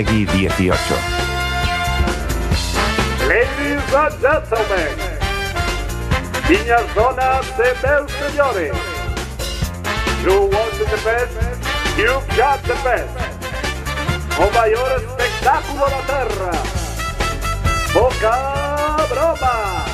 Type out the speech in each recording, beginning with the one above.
Peggy 18. Ladies and gentlemen, niñas, donas e meus señores, you want the best, you've got the best. O maior espectáculo da terra, Boca Broma.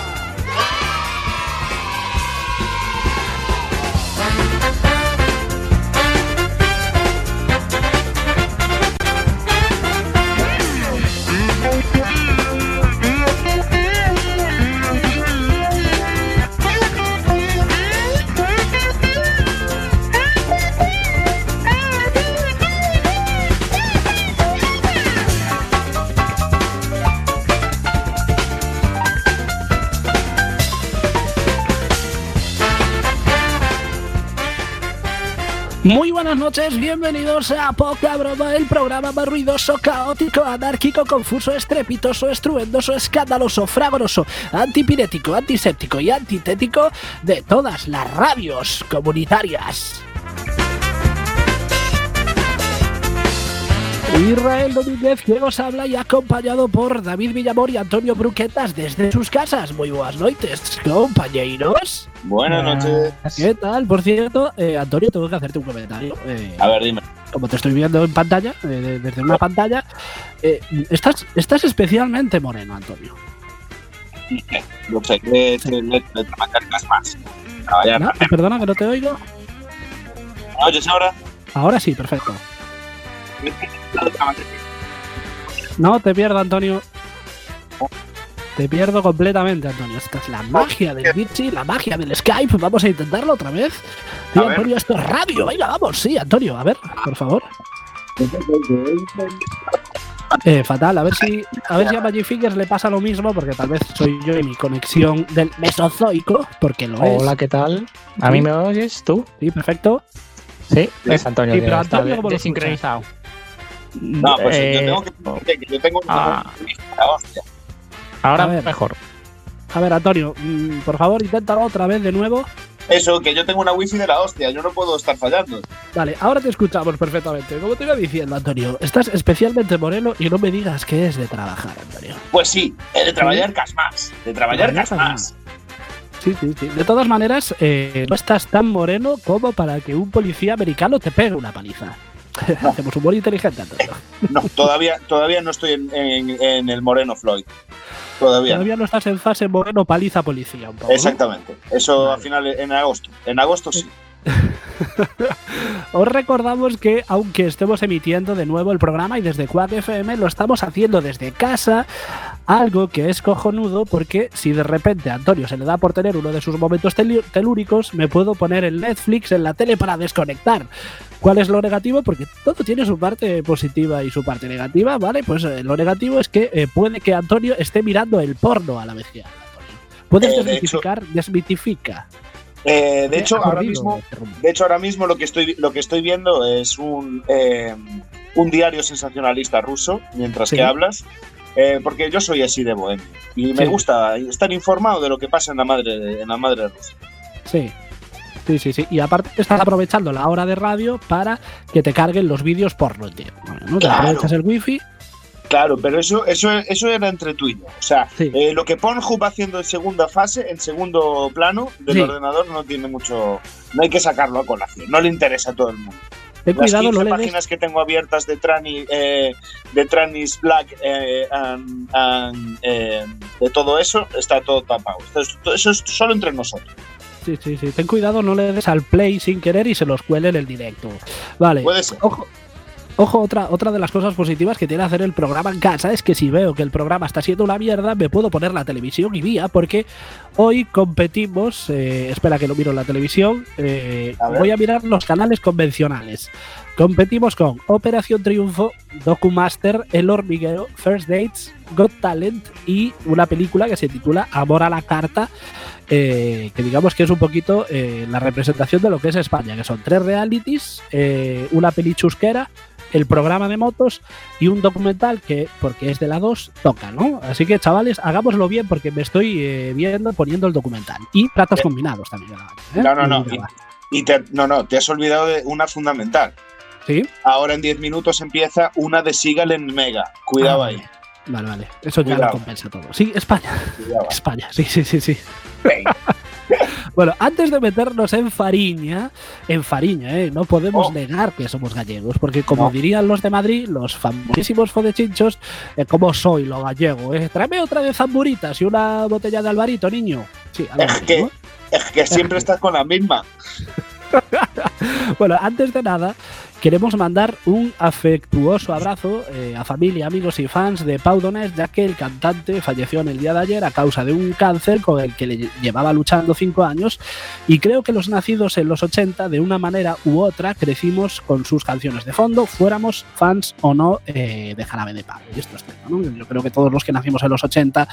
Muy buenas noches, bienvenidos a Poca Broma, el programa más ruidoso, caótico, anárquico, confuso, estrepitoso, estruendoso, escandaloso, fragoroso, antipirético, antiséptico y antitético de todas las radios comunitarias. Israel Domínguez, que os habla y acompañado por David Villamor y Antonio Bruquetas desde sus casas. Muy buenas noches, compañeros. Buenas noches. ¿Qué tal? Por cierto, eh, Antonio, tengo que hacerte un comentario. Eh, A ver, dime. como te estoy viendo en pantalla, eh, desde una pantalla, eh, estás, estás especialmente moreno, Antonio. Lo sé, que más. ¿No? más. Perdona que no te oigo. ¿Me oyes ahora? Ahora sí, perfecto. No, te pierdo, Antonio. Te pierdo completamente, Antonio. Esta es la magia del Virchi, la magia del Skype. Vamos a intentarlo otra vez. Tío. Antonio, esto es radio. Venga, vamos. Sí, Antonio, a ver, por favor. Eh, fatal, a ver si a ver si a Magic Fingers le pasa lo mismo, porque tal vez soy yo y mi conexión del mesozoico, porque lo es. Hola, ¿qué tal? ¿A mí me oyes tú? Sí, perfecto. Sí, es Antonio. Sí, pero está Antonio, de- ¿cómo lo desincronizado. No, pues Eh, yo tengo que que yo tengo ah. la hostia. Ahora A ver. mejor. A ver, Antonio, mm, por favor, inténtalo otra vez de nuevo. Eso, que yo tengo una wifi de la hostia, yo no puedo estar fallando. Vale, ahora te escuchamos perfectamente. Como te iba diciendo, Antonio, estás especialmente moreno y no me digas que es de trabajar, Antonio. Pues sí, he de trabajar cas más. De trabajar cas más. Sí, sí, sí. De todas maneras, eh, no estás tan moreno como para que un policía americano te pegue una paliza. Hacemos humor inteligente, Antonio. No, todavía, todavía no estoy en, en- en el Moreno Floyd. Todavía. no. Todavía no estás en fase moreno paliza policía, un poco. ¿no? Exactamente. Eso Vale. al final en agosto. En agosto sí. Os recordamos que aunque estemos emitiendo de nuevo el programa y desde Quack FM lo estamos haciendo desde casa, algo que es cojonudo porque si de repente a Antonio se le da por tener uno de sus momentos telúricos, me puedo poner el Netflix en la tele para desconectar. ¿Cuál es lo negativo? Porque todo tiene su parte positiva y su parte negativa, ¿vale? Pues eh, lo negativo es que eh, puede que Antonio esté mirando el porno a la Antonio. ¿Puedes Eh, de desmitificar? Desmitifica. Eh, de hecho, ahora mismo, este de hecho, ahora mismo lo que estoy, lo que estoy viendo es un, un diario sensacionalista ruso mientras Sí. que hablas. eh, porque yo soy así de bohemio y me Sí. gusta estar informado de lo que pasa en la madre en la madre rusa. Sí. Sí, sí, sí. Y aparte estás aprovechando la hora de radio para que te carguen los vídeos porno, tío. Bueno, ¿no? Te Claro. aprovechas el wifi. Claro, pero eso, eso, eso era entre tú y yo. O sea, Sí. eh, lo que Pornhub va haciendo en segunda fase, en segundo plano del Sí. ordenador, no tiene mucho. No hay que sacarlo a colación. No le interesa a todo el mundo. Ten Las cuidado, 15 no des. páginas que tengo abiertas de Trani, eh, de Tranis Black, eh, and- and, eh, de todo eso, está todo tapado. Eso es solo entre nosotros. Sí, sí, sí. Ten cuidado, no le des al play sin querer y se los cuele en el directo. Vale. Ojo. Ojo, otra, otra de las cosas positivas que tiene hacer el programa en casa es que si veo que el programa está siendo una mierda, me puedo poner la televisión y vía, porque hoy competimos. eh, espera que lo miro en la televisión. eh, A voy a mirar los canales convencionales. Competimos con Operación Triunfo, Documaster, El Hormiguero, First Dates, Got Talent y una película que se titula Amor a la Carta, eh, que digamos que es un poquito eh, la representación de lo que es España, que son tres realities, eh, una peli chusquera, el programa de motos y un documental que, porque es de la 2, toca, ¿no? Así que, chavales, hagámoslo bien porque me estoy viendo poniendo el documental. Y platos combinados también. No, no, no. Y- Y te, no, no, te has olvidado de una fundamental. ¿Sí? Ahora en 10 minutos empieza una de Seagal en Mega. Cuidado Ah, ahí. Vale. vale. Eso ya lo compensa todo. Sí, España. Cuidado ahí. España, sí, sí, sí, sí. Bueno, antes de meternos en Fariña, en Fariña, ¿eh? no podemos Oh. negar que somos gallegos, porque como No. dirían los de Madrid, los famosísimos fodechinchos, eh, como soy lo gallego, ¿eh? tráeme otra de zamburitas y una botella de alvarito, niño. Sí, algo Es así, que, ¿no? es que siempre estás con la misma. Bueno, antes de nada, queremos mandar un afectuoso abrazo eh, a familia, amigos y fans de Pau Donés, ya que el cantante falleció en el día de ayer a causa de un cáncer con el que le llevaba luchando cinco años y creo que los nacidos en los 80, de una manera u otra, crecimos con sus canciones de fondo, fuéramos fans o no eh, de Jarabe de Palo. Y esto es cierto, ¿no? Yo creo que todos los que nacimos en los 80,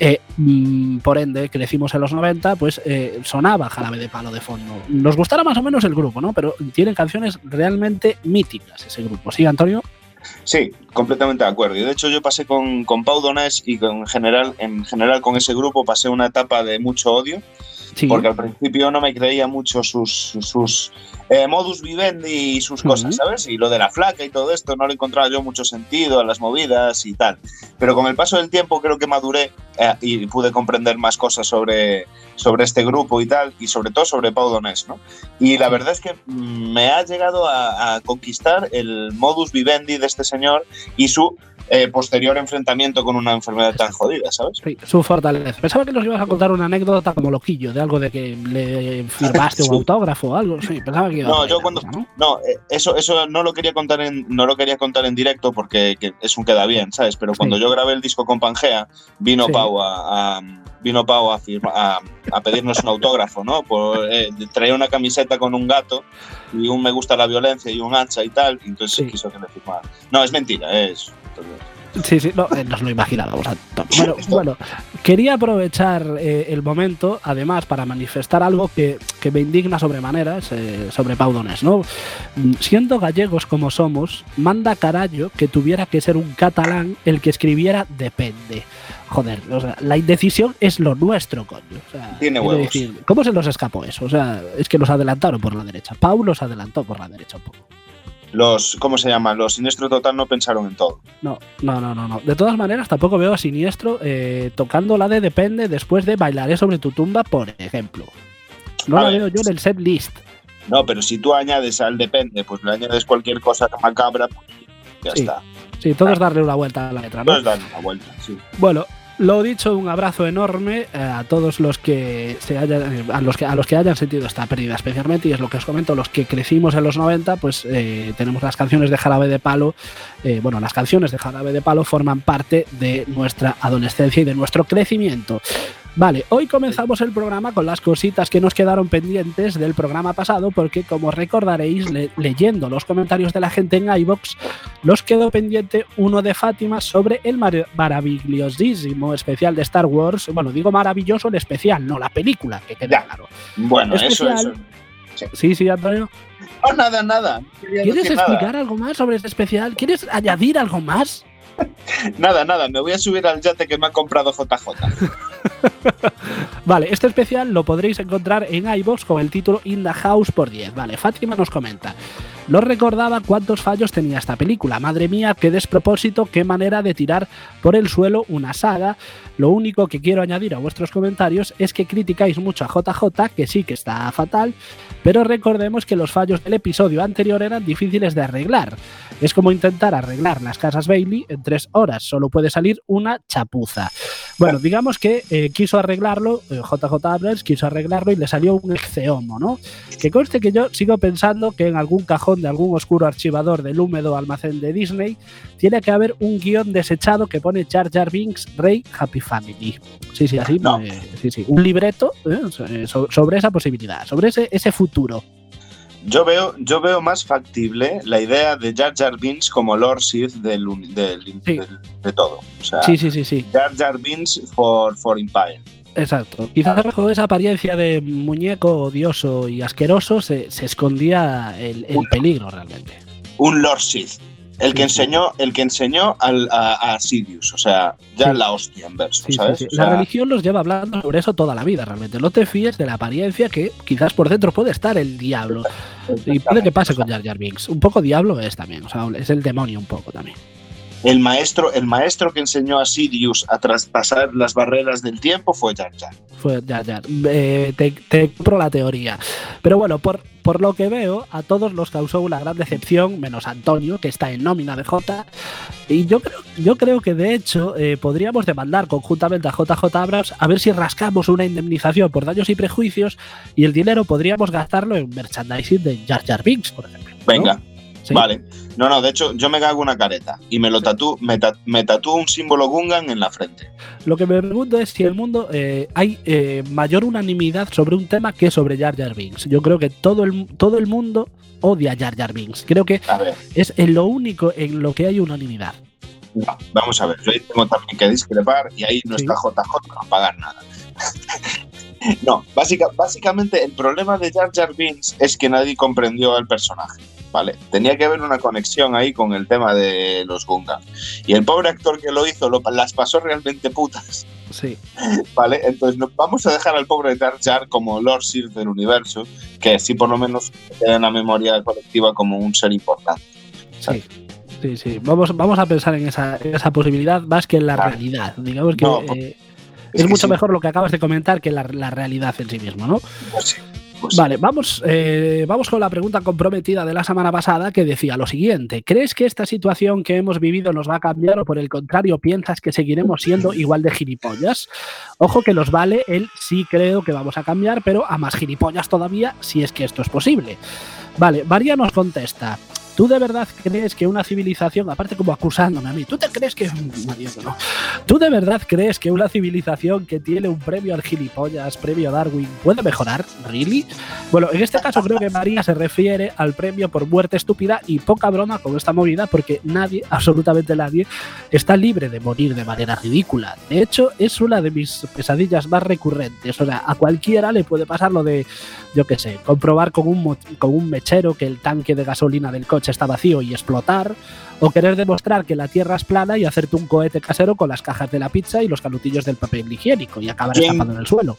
eh, mm, por ende, crecimos en los 90, pues eh, sonaba Jarabe de Palo de fondo. Nos gustará más o menos el grupo, ¿no? Pero tienen canciones realmente míticas ese grupo. ¿Sí, Antonio? Sí, completamente de acuerdo. Y de hecho yo pasé con, con Pau y con, en, general, en general con ese grupo pasé una etapa de mucho odio, Sí. porque al principio no me creía mucho sus, sus, sus, eh, modus vivendi y sus cosas, ¿sabes? Y lo de la flaca y todo esto no le encontraba yo mucho sentido a las movidas y tal. Pero con el paso del tiempo creo que maduré eh, y pude comprender más cosas sobre, sobre este grupo y tal, y sobre todo sobre Pau Donés, ¿no? Y la verdad es que mm, me ha llegado a, a conquistar el modus vivendi de este señor y su eh, posterior enfrentamiento con una enfermedad tan jodida, ¿sabes? Sí, su fortaleza. Pensaba que nos ibas a contar una anécdota como loquillo, de algo de que le firmaste un autógrafo o algo. Sí, pensaba que iba No, ahí yo cuando- ¿no? No, eh, eso, eso no lo quería contar en, no lo quería contar en directo porque que es un queda bien, ¿sabes? Pero cuando Sí. yo grabé el disco con Pangea, vino. Pau a, a- vino Pau a, firma- a, a pedirnos un autógrafo, ¿no? Por, eh, traía una camiseta con un gato y un me gusta la violencia y un hacha y tal, y entonces Sí. quiso que le firmara. No, es mentira, es. Sí, sí, no, eh, nos lo imaginábamos. Bueno, bueno, quería aprovechar eh, el momento, además, para manifestar algo que, que me indigna sobremanera eh, sobre Pau Donés, ¿no? Mm, Siendo gallegos como somos, manda carallo que tuviera que ser un catalán el que escribiera depende. Joder, o sea, la indecisión es lo nuestro, coño. O sea, Tiene huevos. decir, ¿Cómo se nos escapó eso? O sea, es que los adelantaron por la derecha. Pau los adelantó por la derecha un poco. Los, ¿cómo se llama? Los siniestro total no pensaron en todo. No, no, no, no, no. De todas maneras, tampoco veo a Siniestro eh, tocando la de Depende después de Bailaré sobre tu tumba, por ejemplo. No A la ver. veo yo en el set list. No, pero si tú añades al depende, pues le añades cualquier cosa macabra, pues ya Sí. está. Sí, todo es darle una vuelta a la letra, ¿no? Puedes darle una vuelta, sí. Bueno, lo dicho, un abrazo enorme eh, a todos los que se hayan, a los que a los que hayan sentido esta pérdida especialmente y es lo que os comento, los que crecimos en los 90, pues eh, tenemos las canciones de Jarabe de Palo, eh, bueno, las canciones de Jarabe de Palo forman parte de nuestra adolescencia y de nuestro crecimiento. Vale, hoy comenzamos el programa con las cositas que nos quedaron pendientes del programa pasado, porque como recordaréis, le- leyendo los comentarios de la gente en iBox, nos quedó pendiente uno de Fátima sobre el mar- maravillosísimo especial de Star Wars. Bueno, digo maravilloso el especial, no la película, que quede Ya. claro. Bueno, eso, Especial. eso. Sí, sí, Antonio. No, nada, nada. No quería ¿Quieres nada. explicar algo más sobre este especial? ¿Quieres añadir algo más? Nada, nada. Me voy a subir al yate que me ha comprado JJ. Vale, este especial lo podréis encontrar en iVoox con el título In the House por 10. Vale, Fátima nos comenta. No recordaba cuántos fallos tenía esta película. Madre mía, qué despropósito, qué manera de tirar por el suelo una saga. Lo único que quiero añadir a vuestros comentarios es que criticáis mucho a JJ, que sí que está fatal, pero recordemos que los fallos del episodio anterior eran difíciles de arreglar. Es como intentar arreglar las casas Bailey en tres horas, solo puede salir una chapuza. Bueno, digamos que eh, quiso arreglarlo, eh, JJ Abrams quiso arreglarlo y le salió un exceomo, ¿no? Que conste que yo sigo pensando que en algún cajón de algún oscuro archivador del húmedo almacén de Disney tiene que haber un guion desechado que pone Jar Jar Binks, Rey, Happy Family. Sí, sí, así. No. eh, sí, sí. Un libreto eh, so- sobre esa posibilidad, sobre ese, ese futuro. Yo veo, yo veo más factible la idea de Jar Jar Binks como Lord Sith del, del- Sí. del- de todo. O sea, Sí, sí, sí, sí. Jar Jar Binks for, for Empire. Exacto. Quizás bajo esa apariencia de muñeco odioso y asqueroso se, se escondía el, el peligro realmente. Un Lord Sith. El que enseñó, el que enseñó al, a, a Sirius, o sea, ya Sí. la hostia en verso, Sí, ¿sabes? sí. O La religión los lleva hablando sobre eso toda la vida, realmente. No te fíes de la apariencia que quizás por dentro puede estar el diablo. Y puede que pase con Jar Jar Binks. Un poco diablo es también, o sea, es el demonio un poco también. el maestro, el maestro que enseñó a Sirius a traspasar las barreras del tiempo fue Jar Jar. Fue Jar Jar. Eh, te, te compro la teoría. Pero bueno, por, por lo que veo, a todos los causó una gran decepción, menos Antonio, que está en nómina de J. Y yo creo, yo creo que de hecho eh, podríamos demandar conjuntamente a JJ Abrams a ver si rascamos una indemnización por daños y prejuicios y el dinero podríamos gastarlo en merchandising de Jar Jar Binks, por ejemplo. Venga, Sí. vale. No, no, de hecho, yo me hago una careta y me lo tatúo, me, ta- me tatúo un símbolo Gungan en la frente. Lo que me pregunto es si el mundo eh, hay eh, mayor unanimidad sobre un tema que sobre Jar Jar Binks. Yo creo que todo el, todo el mundo odia a Jar Jar Binks. Creo que es en lo único en lo que hay unanimidad. no, vamos a ver, yo ahí tengo también que discrepar y ahí no Sí. está JJ para pagar nada. no, básica- básicamente el problema de Jar Jar Binks es que nadie comprendió el personaje. ¿Vale? Tenía que haber una conexión ahí con el tema de los Gungan. Y el pobre actor que lo hizo lo- las pasó realmente putas. Sí. ¿Vale? Entonces no- vamos a dejar al pobre Jar Jar como Lord Sir del universo, que así por lo menos queda en la memoria colectiva como un ser importante. Sí. Sí, sí. Vamos, vamos a pensar en esa, en esa posibilidad más que en la Claro. realidad. Digamos que No, eh, Es es, que mucho sí, mejor lo que acabas de comentar que la, la realidad en sí mismo, ¿no? pues sí, pues. Vale, vamos, eh, vamos con la pregunta comprometida de la semana pasada que decía lo siguiente. ¿Crees que esta situación que hemos vivido nos va a cambiar o por el contrario piensas que seguiremos siendo igual de gilipollas? Ojo que los vale, él sí creo que vamos a cambiar, pero a más gilipollas todavía si es que esto es posible. Vale, María nos contesta. ¿Tú de verdad crees que una civilización, aparte como acusándome a mí, ¿tú te crees que... No. ¿Tú de verdad crees que una civilización que tiene un premio al gilipollas, premio Darwin, puede mejorar? ¿Really? Bueno, en este caso creo que María se refiere al premio por muerte estúpida y poca broma con esta movida porque nadie, absolutamente nadie, está libre de morir de manera ridícula. De hecho, es una de mis pesadillas más recurrentes. O sea, a cualquiera le puede pasar lo de, yo qué sé, comprobar con un, con un mechero que el tanque de gasolina del coche está vacío y explotar, o querer demostrar que la Tierra es plana y hacerte un cohete casero con las cajas de la pizza y los canutillos del papel higiénico y acabar estampado en el suelo.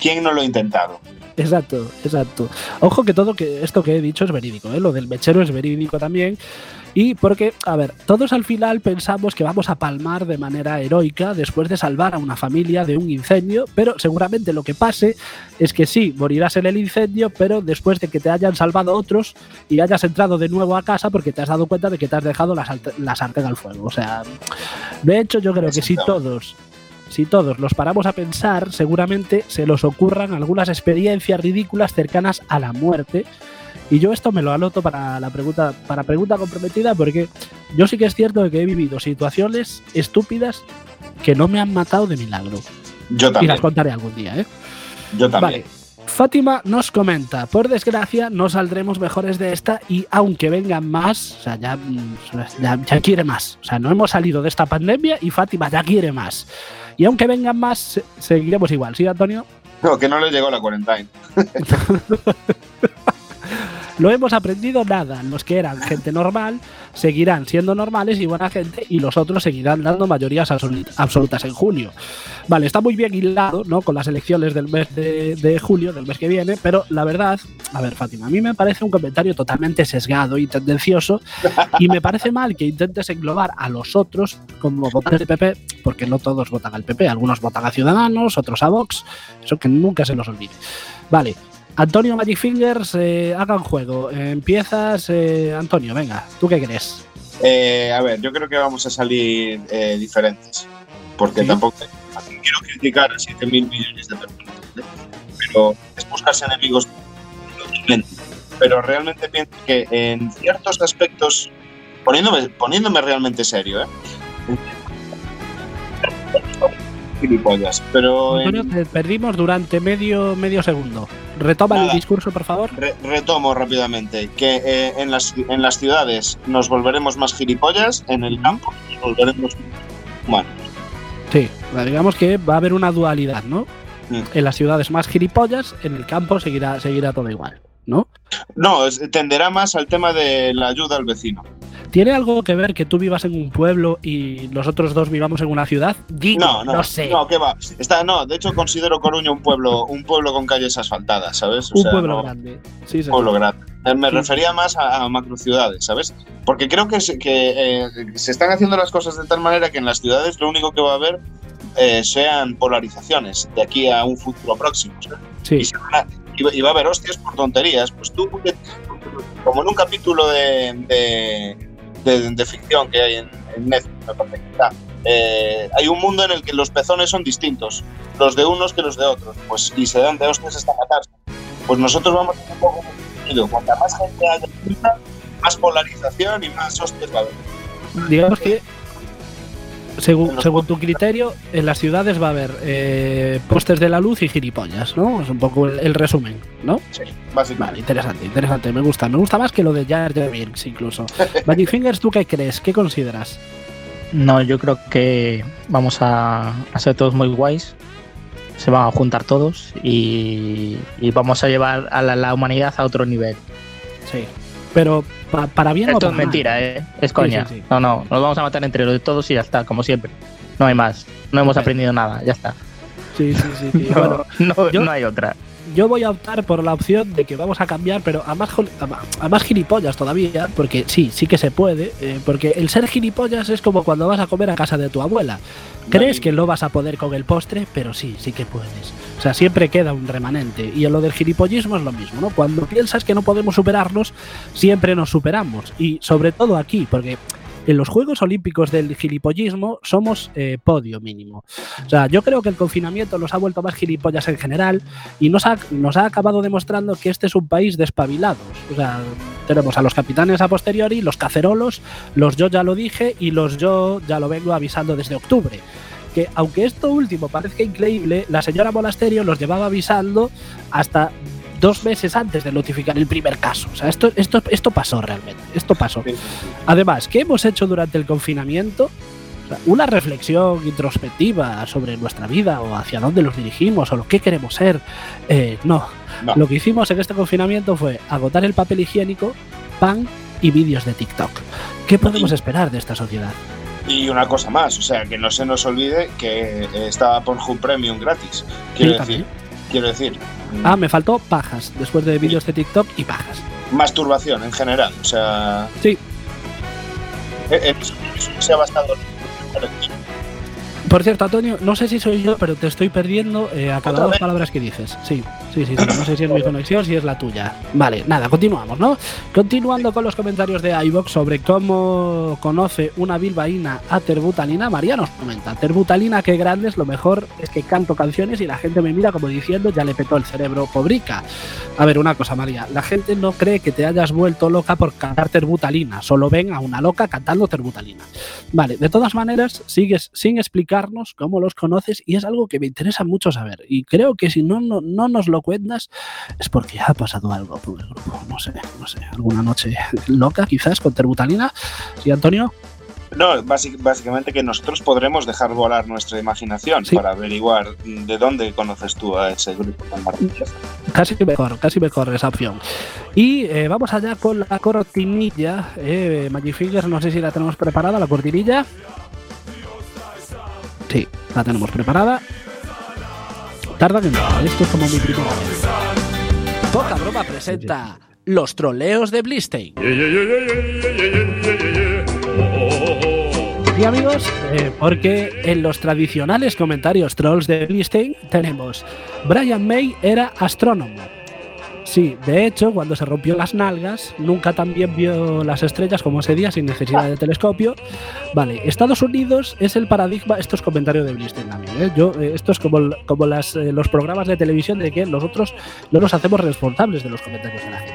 ¿Quién no lo ha intentado? Exacto, exacto. Ojo que todo que esto que he dicho es verídico, ¿eh? lo del mechero es verídico también. Y porque, a ver, todos al final pensamos que vamos a palmar de manera heroica después de salvar a una familia de un incendio, pero seguramente lo que pase es que sí, morirás en el incendio, pero después de que te hayan salvado otros y hayas entrado de nuevo a casa porque te has dado cuenta de que te has dejado la, la sartén al fuego. O sea, de hecho yo creo que si todos si todos los paramos a pensar, seguramente se nos ocurran algunas experiencias ridículas cercanas a la muerte. Y yo esto me lo anoto para la pregunta, para pregunta comprometida, porque yo sí que es cierto que he vivido situaciones estúpidas que no me han matado de milagro. Yo Y también. las contaré algún día, ¿eh? Yo también. Vale. Fátima nos comenta, por desgracia no saldremos mejores de esta y aunque vengan más, o sea, ya, mm, ya, ya quiere más. O sea, no hemos salido de esta pandemia y Fátima ya quiere más. Y aunque vengan más, se- seguiremos igual, ¿sí, Antonio? No, que no le llegó la quarantine. Lo hemos aprendido nada. Los que eran gente normal seguirán siendo normales y buena gente y los otros seguirán dando mayorías absolut- absolutas en julio. Vale, está muy bien hilado, ¿no? Con las elecciones del mes de, de julio, del mes que viene, pero la verdad, a ver, Fátima, a mí me parece un comentario totalmente sesgado y tendencioso y me parece mal que intentes englobar a los otros como votantes del PP, porque no todos votan al PP, algunos votan a Ciudadanos, otros a Vox, eso que nunca se los olvide. Vale, Antonio Magic Fingers, eh, hagan juego. Eh, empiezas, eh, Antonio, venga, ¿tú qué crees? Eh, a ver, yo creo que vamos a salir eh, diferentes. Porque Sí. tampoco quiero criticar a 7 mil millones de personas. ¿vale? Pero es buscarse enemigos. Pero realmente pienso que en ciertos aspectos, poniéndome, poniéndome realmente serio, ¿eh? Pero en- Antonio, te perdimos durante medio, medio segundo. Retoma el discurso, por favor. Re- retomo rápidamente que eh, en, las, en las ciudades nos volveremos más gilipollas, en el campo nos volveremos humanos. Sí, digamos que va a haber una dualidad, ¿no? Mm. En las ciudades más gilipollas, en el campo seguirá, seguirá todo igual. ¿No? No, tenderá más al tema de la ayuda al vecino. ¿Tiene algo que ver que tú vivas en un pueblo y nosotros dos vivamos en una ciudad? Digo, No, no, sé. No, ¿qué va? Está, no, de hecho considero Coruña un pueblo, un pueblo con calles asfaltadas, ¿sabes? O un sea, pueblo no- grande. Sí, un sí, pueblo sí. grande. Eh, Me refería más a, a macrociudades, ¿sabes? Porque creo que, se, que eh, se están haciendo las cosas de tal manera que en las ciudades lo único que va a haber eh, sean polarizaciones de aquí a un futuro próximo. ¿sabes? Sí. Y, se van a- y va- a haber hostias por tonterías. Pues tú, como en un capítulo de, de, ficción que hay en, en Netflix, me parece que está, eh, hay un mundo en el que los pezones son distintos, los de unos que los de otros, pues y se dan de hostias hasta matarse. Pues nosotros vamos a un poco. Cuanta más gente haya más polarización y más hostias va a haber. Digamos que, según, según tu criterio, en las ciudades va a haber eh, postes de la luz y gilipollas, ¿no? Es un poco el, el resumen, ¿no? Sí, básicamente. Vale, interesante, interesante, me gusta. Me gusta más que lo de Jar Jar Binks incluso. Magic Fingers, ¿tú qué crees? ¿Qué consideras? No, yo creo que vamos a, a ser todos muy guays. Se van a juntar todos y, y vamos a llevar a la, la humanidad a otro nivel. Sí. Pero pa- para bien o Esto para es mal? mentira, ¿eh? Es coña. sí, sí. No, no, nos vamos a matar entre los de todos y ya está, como siempre. No hay más. No hemos aprendido nada, ya está. Sí, sí, sí. sí. No, Bueno, no, yo- no hay otra. Yo voy a optar por la opción de que vamos a cambiar, pero a más, a más gilipollas todavía, porque sí, sí que se puede, eh, porque el ser gilipollas es como cuando vas a comer a casa de tu abuela. Crees que no vas a poder con el postre, pero sí, sí que puedes. O sea, siempre queda un remanente. Y en lo del gilipollismo es lo mismo, ¿no? Cuando piensas que no podemos superarnos, siempre nos superamos. Y sobre todo aquí, porque en los Juegos Olímpicos del gilipollismo somos eh, podio mínimo. O sea, yo creo que el confinamiento nos ha vuelto más gilipollas en general y nos ha, nos ha acabado demostrando que este es un país de espabilados. O sea, tenemos a los capitanes a posteriori, los cacerolos, los yo ya lo dije y los yo ya lo vengo avisando desde octubre. Que aunque esto último parezca increíble, la señora Monasterio los llevaba avisando hasta dos meses antes de notificar el primer caso. O sea, esto, esto, esto pasó realmente. Esto pasó. Sí, sí, Además, ¿qué hemos hecho durante el confinamiento? O sea, una reflexión introspectiva sobre nuestra vida o hacia dónde nos dirigimos o lo que queremos ser. Eh, no. No. Lo que hicimos en este confinamiento fue agotar el papel higiénico, pan y vídeos de TikTok. ¿Qué podemos esperar de esta sociedad? Y una cosa más, o sea, que no se nos olvide que está Pornhub Premium gratis. Quiero Sí, decir, quiero decir, Ah, me faltó pajas, después de vídeos de TikTok y pajas. masturbación en general, o sea, Sí, eh, eh, eso se ha. Por cierto, Antonio, no sé si soy yo, pero te estoy perdiendo eh, a cada ¿Otra dos vez? palabras que dices. Sí, sí, sí, sí. No sé si es mi conexión, si es la tuya. Vale, nada, continuamos, ¿no? Continuando con los comentarios de iVox sobre cómo conoce una bilbaína a Terbutalina, María nos comenta, Terbutalina, qué grande es, lo mejor es que canto canciones y la gente me mira como diciendo, ya le petó el cerebro, pobrica. A ver, una cosa, María, la gente no cree que te hayas vuelto loca por cantar Terbutalina, solo ven a una loca cantando Terbutalina. Vale, de todas maneras, sigues sin explicarnos cómo los conoces y es algo que me interesa mucho saber. Y creo que si no, no, no nos lo cuentas es porque ha pasado algo por el grupo. No sé, no sé, alguna noche loca quizás con Terbutalina. ¿Sí, Antonio? No, básic- básicamente que nosotros podremos dejar volar nuestra imaginación Sí. para averiguar de dónde conoces tú a ese grupo tan maravilloso. Casi mejor, casi mejor esa opción. Y eh, vamos allá con la cortinilla. Eh, Magic Fingers, no sé si la tenemos preparada, la cortinilla. Sí, la tenemos preparada. Tarda que no, esto es como mi primera vez. Poca Broma presenta los troleos de Blistein. Sí, amigos, eh, porque en los tradicionales comentarios trolls de Blistein tenemos Brian May era astrónomo. Sí, de hecho, cuando se rompió las nalgas, nunca también vio las estrellas como ese día sin necesidad de telescopio. Vale, Estados Unidos es el paradigma, esto es comentario de Blistein también, ¿eh? Yo, eh, esto es como, como eh, los programas de televisión de que nosotros no nos hacemos responsables de los comentarios de la gente.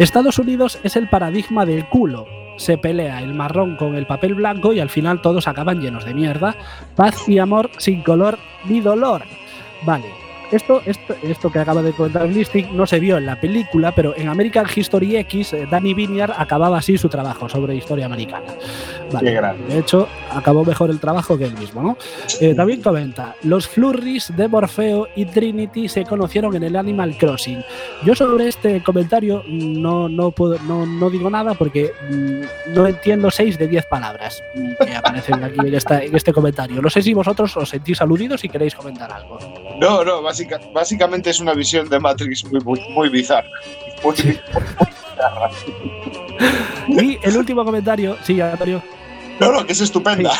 Estados Unidos es el paradigma del culo. Se pelea el marrón con el papel blanco y al final todos acaban llenos de mierda. Paz y amor sin color ni dolor. Vale. Esto, esto, esto que acaba de comentar Listing no se vio en la película, pero en American History X, eh, Danny Vineyard acababa así su trabajo sobre historia americana. Vale. Qué grande. De hecho, acabó mejor el trabajo que él mismo, ¿no? Eh, también comenta, los flurries de Morfeo y Trinity se conocieron en el Animal Crossing. Yo sobre este comentario no, no, puedo, no, no digo nada porque mm, no entiendo 6 de 10 palabras que aparecen aquí en, esta- en este comentario. No sé si vosotros os sentís aludidos y queréis comentar algo. No, no, básica- básicamente es una visión de Matrix muy, muy, muy bizarra. Muy- Y el último comentario, sí, Antonio. no, no, que es estupenda.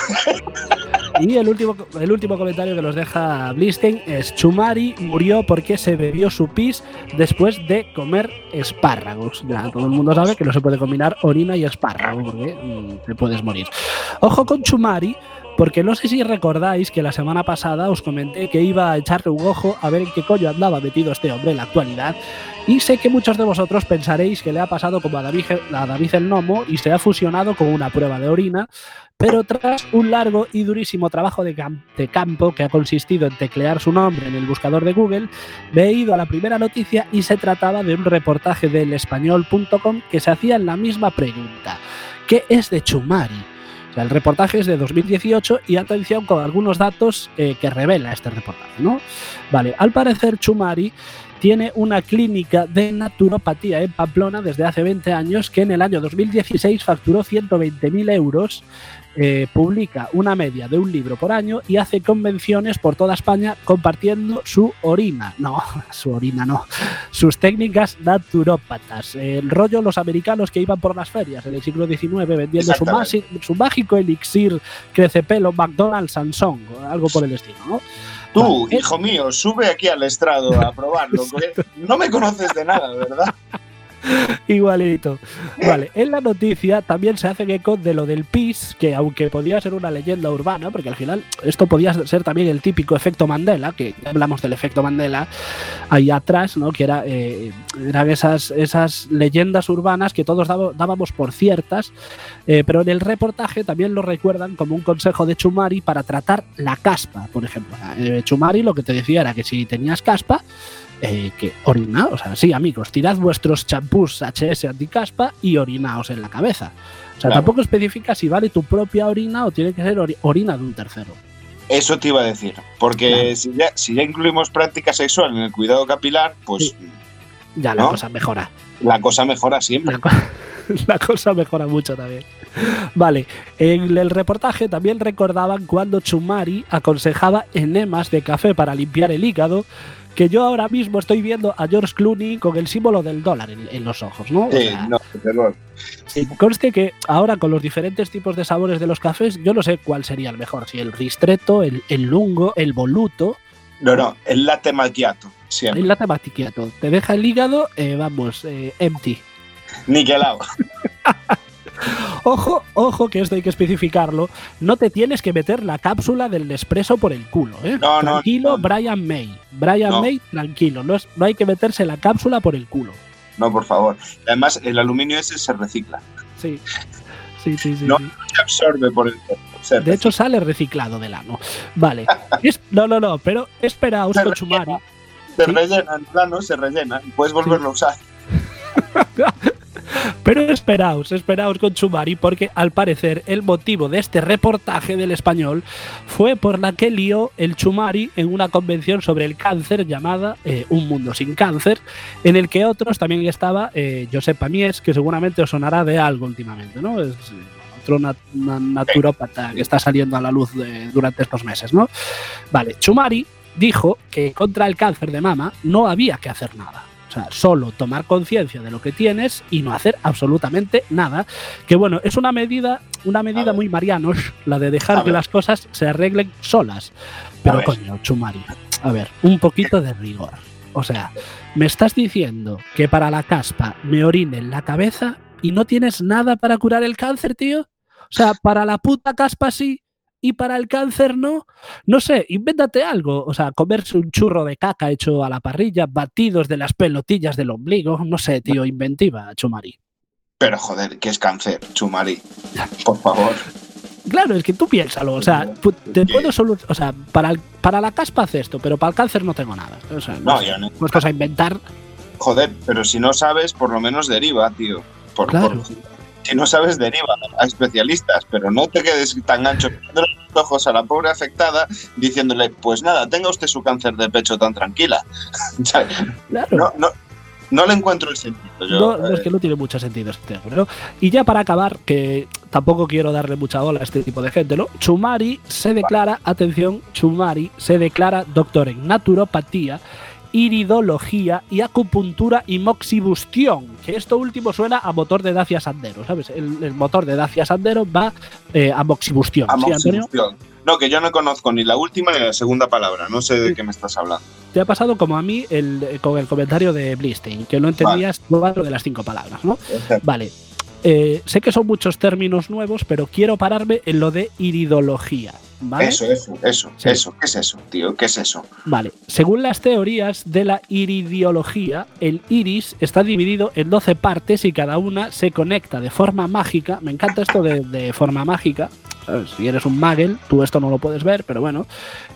Y el último, el último comentario que nos deja Blistein es Chumari murió porque se bebió su pis después de comer espárragos. Ya todo el mundo sabe que no se puede combinar orina y espárrago porque mm, te puedes morir. Ojo con Chumari, porque no sé si recordáis que la semana pasada os comenté que iba a echarle un ojo a ver en qué coño andaba metido este hombre en la actualidad. Y sé que muchos de vosotros pensaréis que le ha pasado como a David, el Nomo y se ha fusionado con una prueba de orina, pero tras un largo y durísimo trabajo de campo que ha consistido en teclear su nombre en el buscador de Google, me he ido a la primera noticia y se trataba de un reportaje del español.com que se hacía en la misma pregunta. ¿Qué es de Chumari? El reportaje es de 2018 y atención con algunos datos eh, que revela este reportaje, ¿no? Vale, al parecer Chumari tiene una clínica de naturopatía en Pamplona desde hace 20 años que en el año 2016 facturó 120.000 euros, eh, publica una media de un libro por año y hace convenciones por toda España compartiendo su orina, no, su orina no, sus técnicas naturópatas. El rollo los americanos que iban por las ferias en el siglo XIX vendiendo su, mágico elixir crecepelo McDonald's Sansón, algo por el estilo, ¿no? Tú, Vale, hijo mío, sube aquí al estrado a probarlo. no me conoces de nada, ¿verdad? Igualito. Vale, en la noticia también se hace eco de lo del PIS, que aunque podía ser una leyenda urbana, porque al final esto podía ser también el típico efecto Mandela, que ya hablamos del efecto Mandela ahí atrás, ¿no? Que era, eh, eran esas, esas leyendas urbanas que todos dábamos por ciertas, eh, pero en el reportaje también lo recuerdan como un consejo de Chumari para tratar la caspa, por ejemplo. Eh, Chumari lo que te decía era que si tenías caspa, eh, que orina, o sea, sí, amigos, tirad vuestros champús HS anticaspa y orinaos en la cabeza. O sea, Claro. tampoco especifica si vale tu propia orina o tiene que ser ori- orina de un tercero. Eso te iba a decir. Porque Claro. si, ya, si ya incluimos práctica sexual en el cuidado capilar, pues Ya la cosa mejora. la cosa mejora siempre. La, co- la cosa mejora mucho también. Vale, en el reportaje también recordaban cuando Chumari aconsejaba enemas de café para limpiar el hígado, que yo ahora mismo estoy viendo a George Clooney con el símbolo del dólar en, en los ojos, ¿no? O Sí, sea, no, luego. Eh, Conste que ahora con los diferentes tipos de sabores de los cafés, yo no sé cuál sería el mejor, si el ristretto, el, el lungo, el voluto, No, no, el latte macchiato, siempre. el latte macchiato. Te deja el hígado, eh, vamos, eh, empty. Niquelado. Ojo, ojo, que esto hay que especificarlo. No te tienes que meter la cápsula del Nespresso por el culo, ¿eh? No, tranquilo, no, no. Brian May. Brian. May, tranquilo. No, es- no hay que meterse la cápsula por el culo. No, por favor. Además, el aluminio ese se recicla. Sí. Sí, sí, sí. No. Se absorbe por el cuerpo. De hecho, sale reciclado del ano. Vale. Es- no, no, no, pero esperaos Se con rellena. Chumari. se rellena, en plano se rellena. Y puedes volverlo a usar. Pero esperaos, esperaos con Chumari, porque al parecer el motivo de este reportaje del español fue por la que lió el Chumari en una convención sobre el cáncer llamada eh, Un Mundo Sin Cáncer, en el que otros también estaba eh, Josep Pamies, que seguramente os sonará de algo últimamente, ¿no? Es eh, otro nat- na- naturópata que está saliendo a la luz durante estos meses, ¿no? Vale, Chumari dijo que contra el cáncer de mama no había que hacer nada. O sea, solo tomar conciencia de lo que tienes y no hacer absolutamente nada. Que bueno, es una medida, una medida muy marianos, la de dejar que las cosas se arreglen solas. Pero coño, Chumari, a ver, un poquito de rigor. O sea, me estás diciendo que para la caspa me orine en la cabeza y no tienes nada para curar el cáncer, tío. O sea, para la puta caspa sí y para el cáncer no. No sé, invéntate algo. O sea, comerse un churro de caca hecho a la parrilla, batidos de las pelotillas del ombligo. No sé, tío, inventiva, Chumari. Pero joder, que es cáncer, Chumari. Por favor. Claro, es que tú piénsalo, o sea, te puedo solu- o sea, para, el- para la caspa haces esto, pero para el cáncer no tengo nada. O sea, No, sé, yo no. puestos a inventar, Joder, pero si no sabes, por lo menos deriva, tío. Por, Claro. por- si no sabes, deriva a especialistas, pero no te quedes tan ancho los ojos a la pobre afectada diciéndole, pues nada, tenga usted su cáncer de pecho tan tranquila. Claro. no, no, no le encuentro el sentido. Yo, No, no, es eh, que no tiene mucho sentido este ¿no? Y ya para acabar, que tampoco quiero darle mucha bola a este tipo de gente, ¿no? Chumari se declara, atención, Chumari se declara doctor en naturopatía, iridología y acupuntura y moxibustión, que esto último suena a motor de Dacia Sandero, ¿sabes? El, el motor de Dacia Sandero va eh, a moxibustión, amoxibución. No, que yo no conozco ni la última ni la segunda palabra. No sé de qué me estás hablando. Te ha pasado como a mí el, eh, con el comentario de Blistein, que no entendías cuatro de las cinco palabras, ¿no? Vale. Eh, sé que son muchos términos nuevos, pero quiero pararme en lo de iridología. ¿Vale? Eso, eso, eso, Sí. eso. ¿Qué es eso, tío? ¿Qué es eso? Vale. Según las teorías de la iridiología, el iris está dividido en 12 partes y cada una se conecta de forma mágica. Me encanta esto de, de forma mágica. ¿Sabes? Si eres un magel, tú esto no lo puedes ver, pero bueno.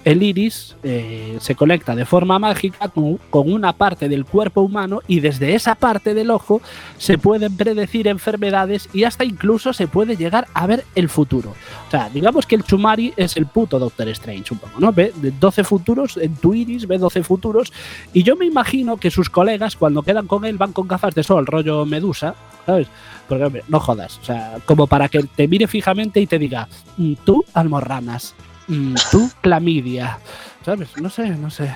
El iris eh, se conecta de forma mágica con, con una parte del cuerpo humano y desde esa parte del ojo se pueden predecir enfermedades y hasta incluso se puede llegar a ver el futuro. O sea, digamos que el Chumari es el puto Doctor Strange, un poco, ¿no? Ve de 12 futuros, en tu iris ve 12 futuros, y yo me imagino que sus colegas, cuando quedan con él, van con gafas de sol, rollo medusa, ¿sabes? Porque, hombre, no jodas. O sea, como para que te mire fijamente y te diga, "Mm, tú almorranas, mm, tú clamidia, ¿sabes? No sé, no sé.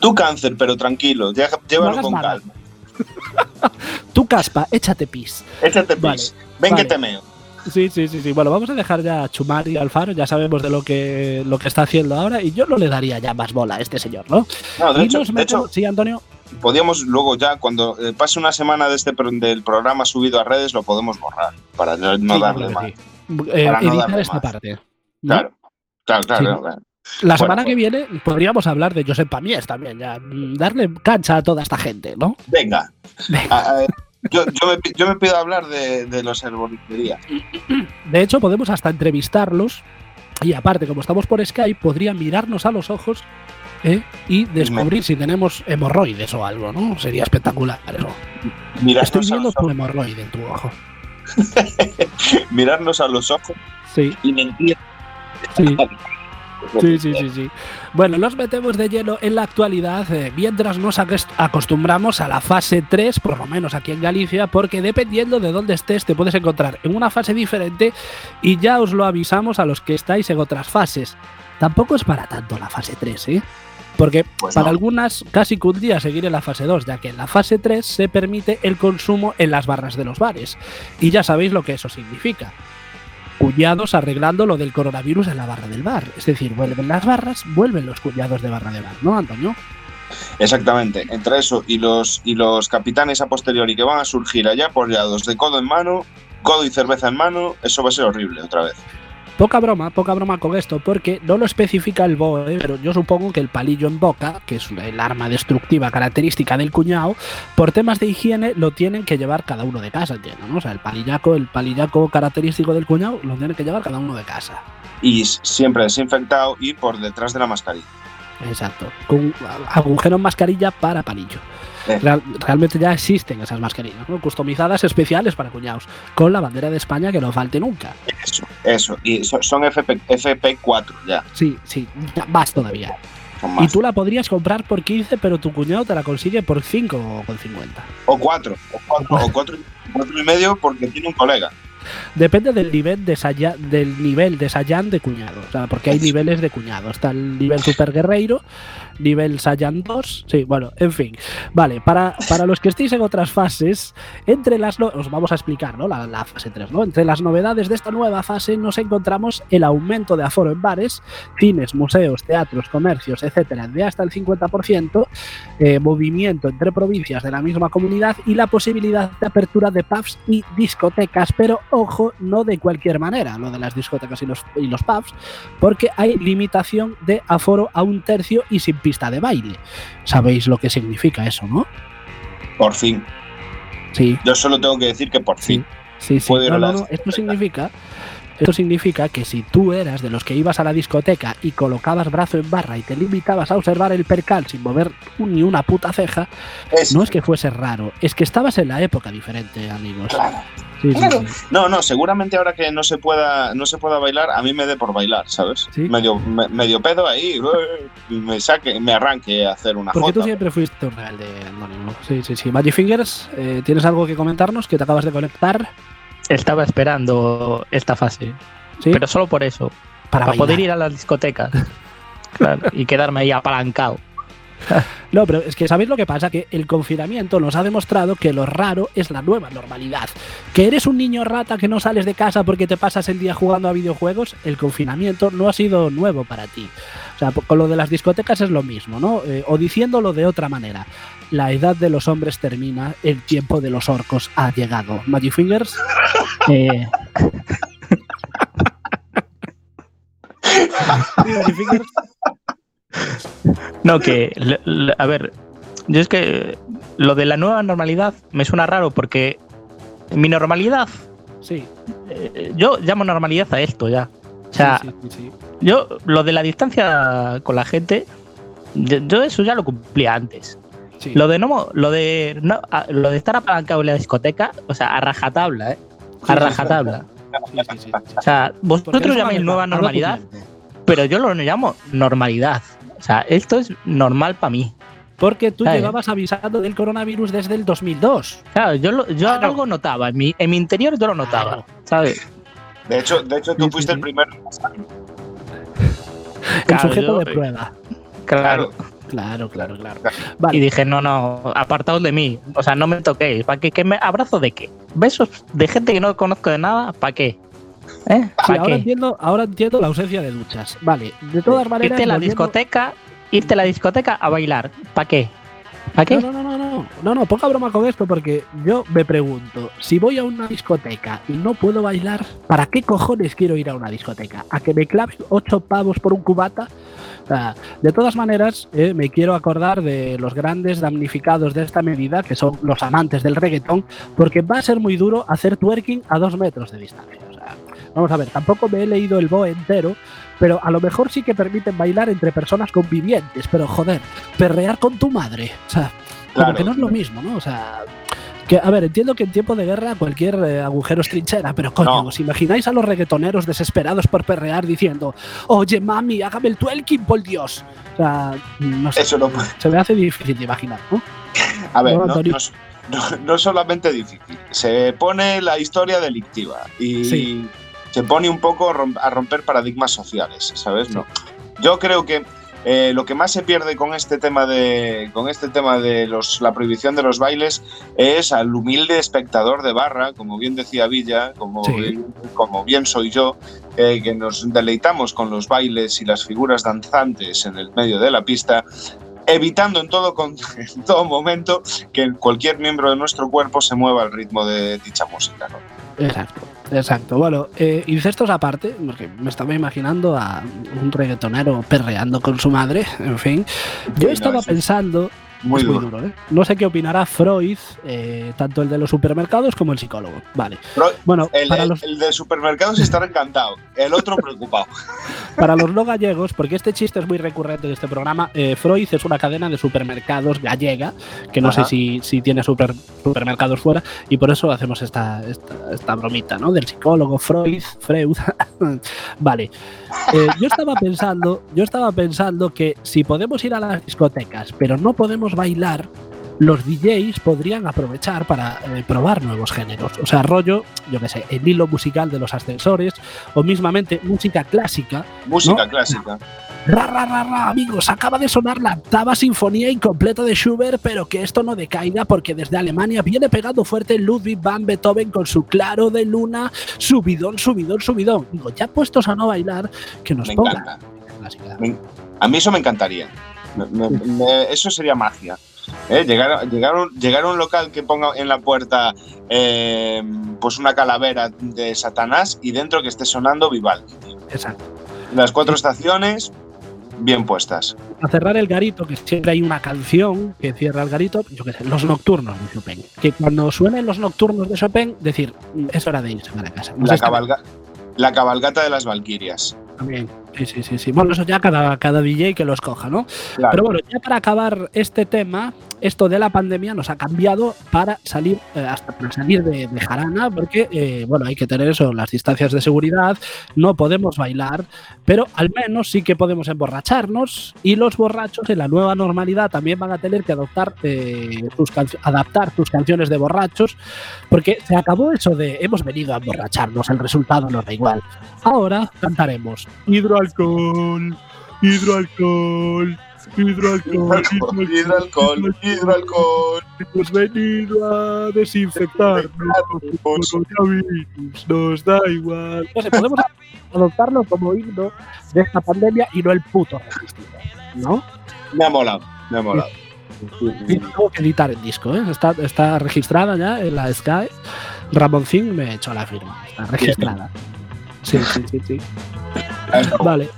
Tú cáncer, pero tranquilo, lle- llévalo con calma. Tú caspa, échate pis. Échate Vale, pis. Ven vale. que te meo. Sí, sí, sí, sí. Bueno, vamos a dejar ya a Chumari y Alfaro, ya sabemos de lo que, lo que está haciendo ahora, y yo no le daría ya más bola a este señor, ¿no? No, de Y hecho, nos de metemos- hecho, sí, Antonio. Podíamos luego ya, cuando eh, pase una semana de este del programa subido a redes, lo podemos borrar para no, Sí, darle más. Eh, Para no editar darle esta más. parte. ¿no? Claro, claro, claro. Sí. claro. La semana que pues- viene podríamos hablar de Josep Pamies también, ya. mm, Darle cancha a toda esta gente, ¿no? Venga. Venga. Yo, yo, me, pi- yo me pido hablar de, de los herboristerías. De hecho, podemos hasta entrevistarlos. Y aparte, como estamos por Skype, podrían mirarnos a los ojos ¿eh? y descubrir si tenemos hemorroides o algo, ¿no? Sería espectacular eso. Mirarnos, Estoy viendo tu hemorroide en tu ojo. mirarnos a los ojos Sí, y mentir. sí. Sí, sí, sí, sí. Bueno, nos metemos de lleno en la actualidad eh, mientras nos acost- acostumbramos a la fase 3, por lo menos aquí en Galicia, porque dependiendo de dónde estés te puedes encontrar en una fase diferente y ya os lo avisamos a los que estáis en otras fases. Tampoco es para tanto la fase 3, ¿eh? Porque Pues para no. algunas casi que un día seguir en la fase 2, ya que en la fase 3 se permite el consumo en las barras de los bares. Y ya sabéis lo que eso significa cuñados arreglando lo del coronavirus en la barra del bar. Es decir, vuelven las barras, vuelven los cuñados de barra de bar, ¿no, Antonio? Exactamente. Entre eso y los, y los capitanes a posteriori que van a surgir allá apoyados de codo en mano, codo y cerveza en mano, eso va a ser horrible otra vez. Poca broma, poca broma con esto, porque no lo especifica el BOE, pero yo supongo que el palillo en boca, que es el arma destructiva característica del cuñado, por temas de higiene lo tienen que llevar cada uno de casa, entiendo, ¿no? O sea, el palillaco, el palillaco característico del cuñado lo tienen que llevar cada uno de casa. Y siempre desinfectado y por detrás de la mascarilla. Exacto. Con agujero en mascarilla para palillo. Real- realmente ya existen esas mascarillas, ¿no? Customizadas especiales para cuñados, con la bandera de España que no falte nunca. Eso, eso. Y so- son FP, FP4 ya. Sí, sí, más todavía. Y tú la podrías comprar por 15, pero tu cuñado te la consigue por 5 o con 50. O 4. O 4 o cuatro, cuatro y medio porque tiene un colega. Depende del nivel de saya- del nivel de Sayan de cuñado. O sea, porque hay niveles de cuñado. Está el nivel super guerreiro, nivel Sayan 2. Sí, bueno, en fin. Vale, para, para los que estéis en otras fases, entre las no- os vamos a explicar, ¿no? La, la fase 3, ¿no? Entre las novedades de esta nueva fase nos encontramos el aumento de aforo en bares, cines, museos, teatros, comercios, etcétera, de hasta el 50%, eh, movimiento entre provincias de la misma comunidad y la posibilidad de apertura de pubs y discotecas, pero ojo, no de cualquier manera, lo de las discotecas y los, y los pubs, porque hay limitación de aforo a un tercio y sin pista de baile. Sabéis lo que significa eso, ¿no? Por fin. Sí, Yo solo tengo que decir que por fin. sí, sí. Puedo ir No, a no, la no, Esto significa Esto significa que si tú eras de los que ibas a la discoteca y colocabas brazo en barra y te limitabas a observar el percal sin mover ni una puta ceja, Es- no es que fuese raro, es que estabas en la época diferente, amigos. Claro. Sí, sí, Claro. sí. No, no, seguramente ahora que no se pueda, no se pueda bailar, a mí me dé por bailar, ¿sabes? Sí. Medio, me- medio pedo ahí, me saque, me arranque a hacer una Porque tú jota. siempre fuiste un rebelde, Anónimo. Sí, sí, sí. Magic Fingers, eh, ¿tienes algo que comentarnos que te acabas de conectar? Estaba esperando esta fase, Sí, pero solo por eso, para, para poder ir a las discotecas. Claro, y quedarme ahí apalancado. No, pero es que ¿sabéis lo que pasa? Que el confinamiento nos ha demostrado que lo raro es la nueva normalidad. Que eres un niño rata que no sales de casa porque te pasas el día jugando a videojuegos, el confinamiento no ha sido nuevo para ti. O sea, con lo de las discotecas es lo mismo, ¿no? Eh, o diciéndolo de otra manera. La edad de los hombres termina, el tiempo de los orcos ha llegado. Magic Fingers, Eh, Magic Fingers. No, que, a ver, yo es que lo de la nueva normalidad me suena raro porque mi normalidad, Sí, eh, yo llamo normalidad a esto ya. O sea, sí, sí, sí, sí. yo lo de la distancia con la gente, yo, yo eso ya lo cumplía antes. Sí. Lo de no, lo de no, a- lo de estar apalancado en la discoteca, o sea, a rajatabla, ¿eh? A rajatabla. O sea, vosotros llamáis nueva normalidad, pero yo lo llamo normalidad. O sea, esto es normal para mí. Porque tú ¿Sabes? llevabas avisando del coronavirus desde el 2002. Claro, yo, lo- yo Claro. algo notaba, en mi, en mi interior yo lo notaba, Claro. ¿sabes? De hecho, de hecho tú Sí, fuiste sí. el primero. el Claro, sujeto yo- de prueba. Claro. Claro, claro, claro. Y dije, no, no, apartaos de mí. O sea, no me toquéis. ¿Para qué? ¿Qué me, ¿Abrazo de qué? ¿Besos de gente que no conozco de nada? ¿Para qué? ¿Eh? Sí, ¿Para ahora, qué? entiendo, ahora entiendo la ausencia de duchas. Vale, de todas maneras. Irte a la volviendo- discoteca, irte a la discoteca a bailar. ¿Para qué? ¿Para qué? No, no, no, no, no, no, no, poca broma con esto porque yo me pregunto, si voy a una discoteca y no puedo bailar, ¿para qué cojones quiero ir a una discoteca? ¿A que me claven ocho pavos por un cubata? De todas maneras, eh, me quiero acordar de los grandes damnificados de esta medida, que son los amantes del reggaetón, porque va a ser muy duro hacer twerking a dos metros de distancia. Vamos a ver, tampoco me he leído el BOE entero, pero a lo mejor sí que permiten bailar entre personas convivientes, pero joder, perrear con tu madre. O sea, como Claro. que no es lo mismo, ¿no? O sea, que, a ver, entiendo que en tiempo de guerra cualquier eh, agujero es trinchera, pero coño, No. ¿os imagináis a los reggaetoneros desesperados por perrear diciendo, oye mami, hágame el twerking, por Dios? O sea, no sé, Eso no puede. se me hace difícil de imaginar, ¿no? A ver, No, solamente difícil. Se pone la historia delictiva y Sí. Se pone un poco a rom- a romper paradigmas sociales, ¿sabes? No. Yo creo que eh, lo que más se pierde con este tema de con este tema de los, la prohibición de los bailes es al humilde espectador de barra, como bien decía Villa, como, Sí. bien, como bien soy yo, eh, que nos deleitamos con los bailes y las figuras danzantes en el medio de la pista, evitando en todo, con- en todo momento que cualquier miembro de nuestro cuerpo se mueva al ritmo de dicha música. ¿no? Exacto, exacto. Bueno, eh, incestos aparte, porque me estaba imaginando a un reggaetonero perreando con su madre, en fin. Yo estaba pensando Muy es muy duro. ¿eh? No sé qué opinará Freud, eh, tanto el de los supermercados como el psicólogo. Vale. Freud- Bueno, El, para el- los, el de supermercados estará encantado, el otro preocupado. para los no gallegos, porque este chiste es muy recurrente de este programa, eh, Freud es una cadena de supermercados gallega, que no Ajá. sé si, si tiene super- supermercados fuera, y por eso hacemos esta, esta, esta bromita, ¿no? Del psicólogo Freud, Freud. vale. Yo estaba pensando, yo estaba pensando que si podemos ir a las discotecas, pero no podemos bailar, los DJs podrían aprovechar para eh, probar nuevos géneros. O sea, rollo, yo qué sé, el hilo musical de los ascensores, o mismamente música clásica. Música No. clásica. Ra, ra, ra, ra, amigos, acaba de sonar la octava sinfonía incompleta de Schubert, pero que esto no decaiga porque desde Alemania viene pegando fuerte Ludwig van Beethoven con su claro de luna, subidón, subidón, subidón. Digo, ya puestos a no bailar, que nos Me pongan encanta. clásica. A mí eso me encantaría. Me- me- me- eso sería magia. ¿eh? Llegar, a- llegar, a un, llegar a un local que ponga en la puerta eh, pues una calavera de Satanás y dentro que esté sonando Vivaldi. Exacto. Las cuatro estaciones bien puestas. A cerrar el garito, que siempre hay una canción que cierra el garito, yo qué sé, los nocturnos de Chopin. Que cuando suenen los nocturnos de Chopin, decir, "Mm, es hora de irse para casa. No La, si- cabalga- La cabalgata de las Valquirias. También. Sí, sí, sí, sí. Bueno, eso ya cada, cada DJ que lo escoja, ¿no? Claro. Pero bueno, ya para acabar este tema, esto de la pandemia nos ha cambiado para salir, eh, hasta para salir de, de jarana, porque, eh, bueno, hay que tener eso, las distancias de seguridad, no podemos bailar, pero al menos sí que podemos emborracharnos y los borrachos en la nueva normalidad también van a tener que adoptar, eh, sus adaptar sus canciones de borrachos, porque se acabó eso de hemos venido a emborracharnos, el resultado nos da igual. Ahora cantaremos hidroalcohol, hidroalcohol, hidroalcohol, Hidroalcohol, hidroalcohol. Hemos venido a desinfectarnos con coronavirus, nos da igual. No sé, podemos adoptarlo como himno de esta pandemia y no el puto registro, ¿no? Me ha molado, me ha molado. Y tengo que editar el disco, ¿eh? Está, está registrada ya en la Sky. Ramoncín me echó la firma, está registrada. Sí, sí, sí, sí. Vale.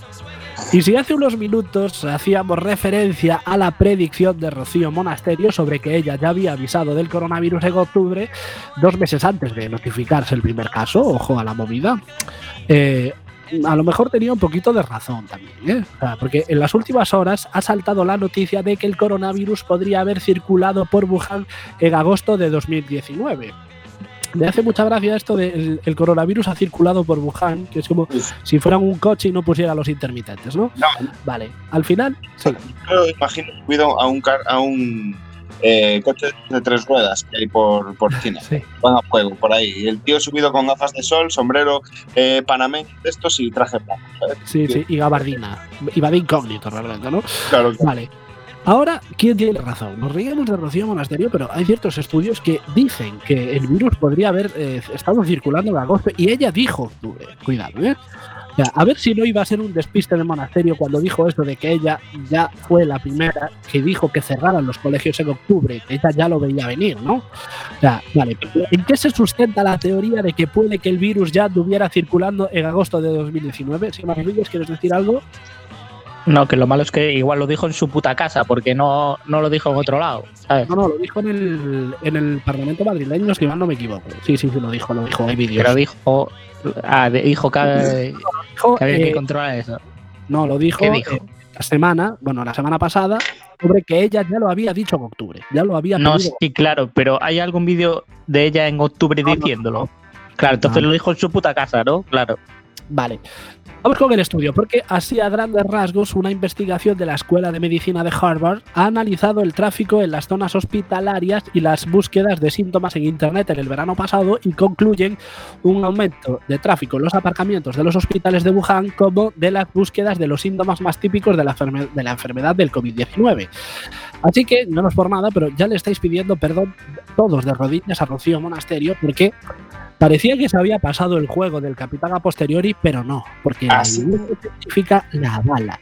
Y si hace unos minutos hacíamos referencia a la predicción de Rocío Monasterio sobre que ella ya había avisado del coronavirus en octubre, dos meses antes de notificarse el primer caso, ojo a la movida, eh, a lo mejor tenía un poquito de razón también, ¿eh? Porque en las últimas horas ha saltado la noticia de que el coronavirus podría haber circulado por Wuhan en agosto de 2019. Me hace mucha gracia esto de el, el coronavirus ha circulado por Wuhan, que es como si fueran un coche y no pusiera los intermitentes, ¿no? No, Vale, al final, sí. yo imagino subido a un, car- a un eh, coche de tres ruedas que hay por, por China. sí. Van a fuego por ahí. Y el tío subido con gafas de sol, sombrero eh, panameño de estos y traje blanco. Sí, sí, y gabardina. Y va de incógnito realmente, ¿no? Claro, Vale. Ahora, ¿quién tiene razón? Nos reímos de Rocío Monasterio, pero hay ciertos estudios que dicen que el virus podría haber eh, estado circulando en agosto y ella dijo octubre. Cuidado, ¿eh? O sea, a ver si no iba a ser un despiste de Monasterio cuando dijo esto de que ella ya fue la primera que dijo que cerraran los colegios en octubre, que ella ya lo veía venir, ¿no? O sea, vale, ¿en qué se sustenta la teoría de que puede que el virus ya anduviera circulando en agosto de 2019? Si Marrillos, ¿quieres decir algo? No, que lo malo es que igual lo dijo en su puta casa, porque no, no lo dijo en otro lado, ¿sabes? No, no, lo dijo en el, en el Parlamento madrileño, si mal no me equivoco. Sí, sí, sí, lo dijo, lo dijo, hay vídeos. Pero dijo, ah, dijo que, Dijo, que había eh, que controlar eso. no, lo dijo, ¿Qué dijo? eh, la semana, bueno, la semana pasada, sobre que ella ya lo había dicho en octubre. Ya lo había No, pedido. sí, claro, pero ¿hay algún vídeo de ella en octubre No, no, diciéndolo? Claro, entonces No. lo dijo en su puta casa, ¿no? Claro. Vale. Vamos con el estudio, porque así a grandes rasgos una investigación de la Escuela de Medicina de Harvard ha analizado el tráfico en las zonas hospitalarias y las búsquedas de síntomas en Internet en el verano pasado y concluyen un aumento de tráfico en los aparcamientos de los hospitales de Wuhan como de las búsquedas de los síntomas más típicos de la, de la enfermedad del COVID-19. Así que, no es por nada, pero ya le estáis pidiendo perdón todos de rodillas a Rocío Monasterio porque Parecía que se había pasado el juego del capitán a posteriori, pero no, porque Ah, la científica la avala.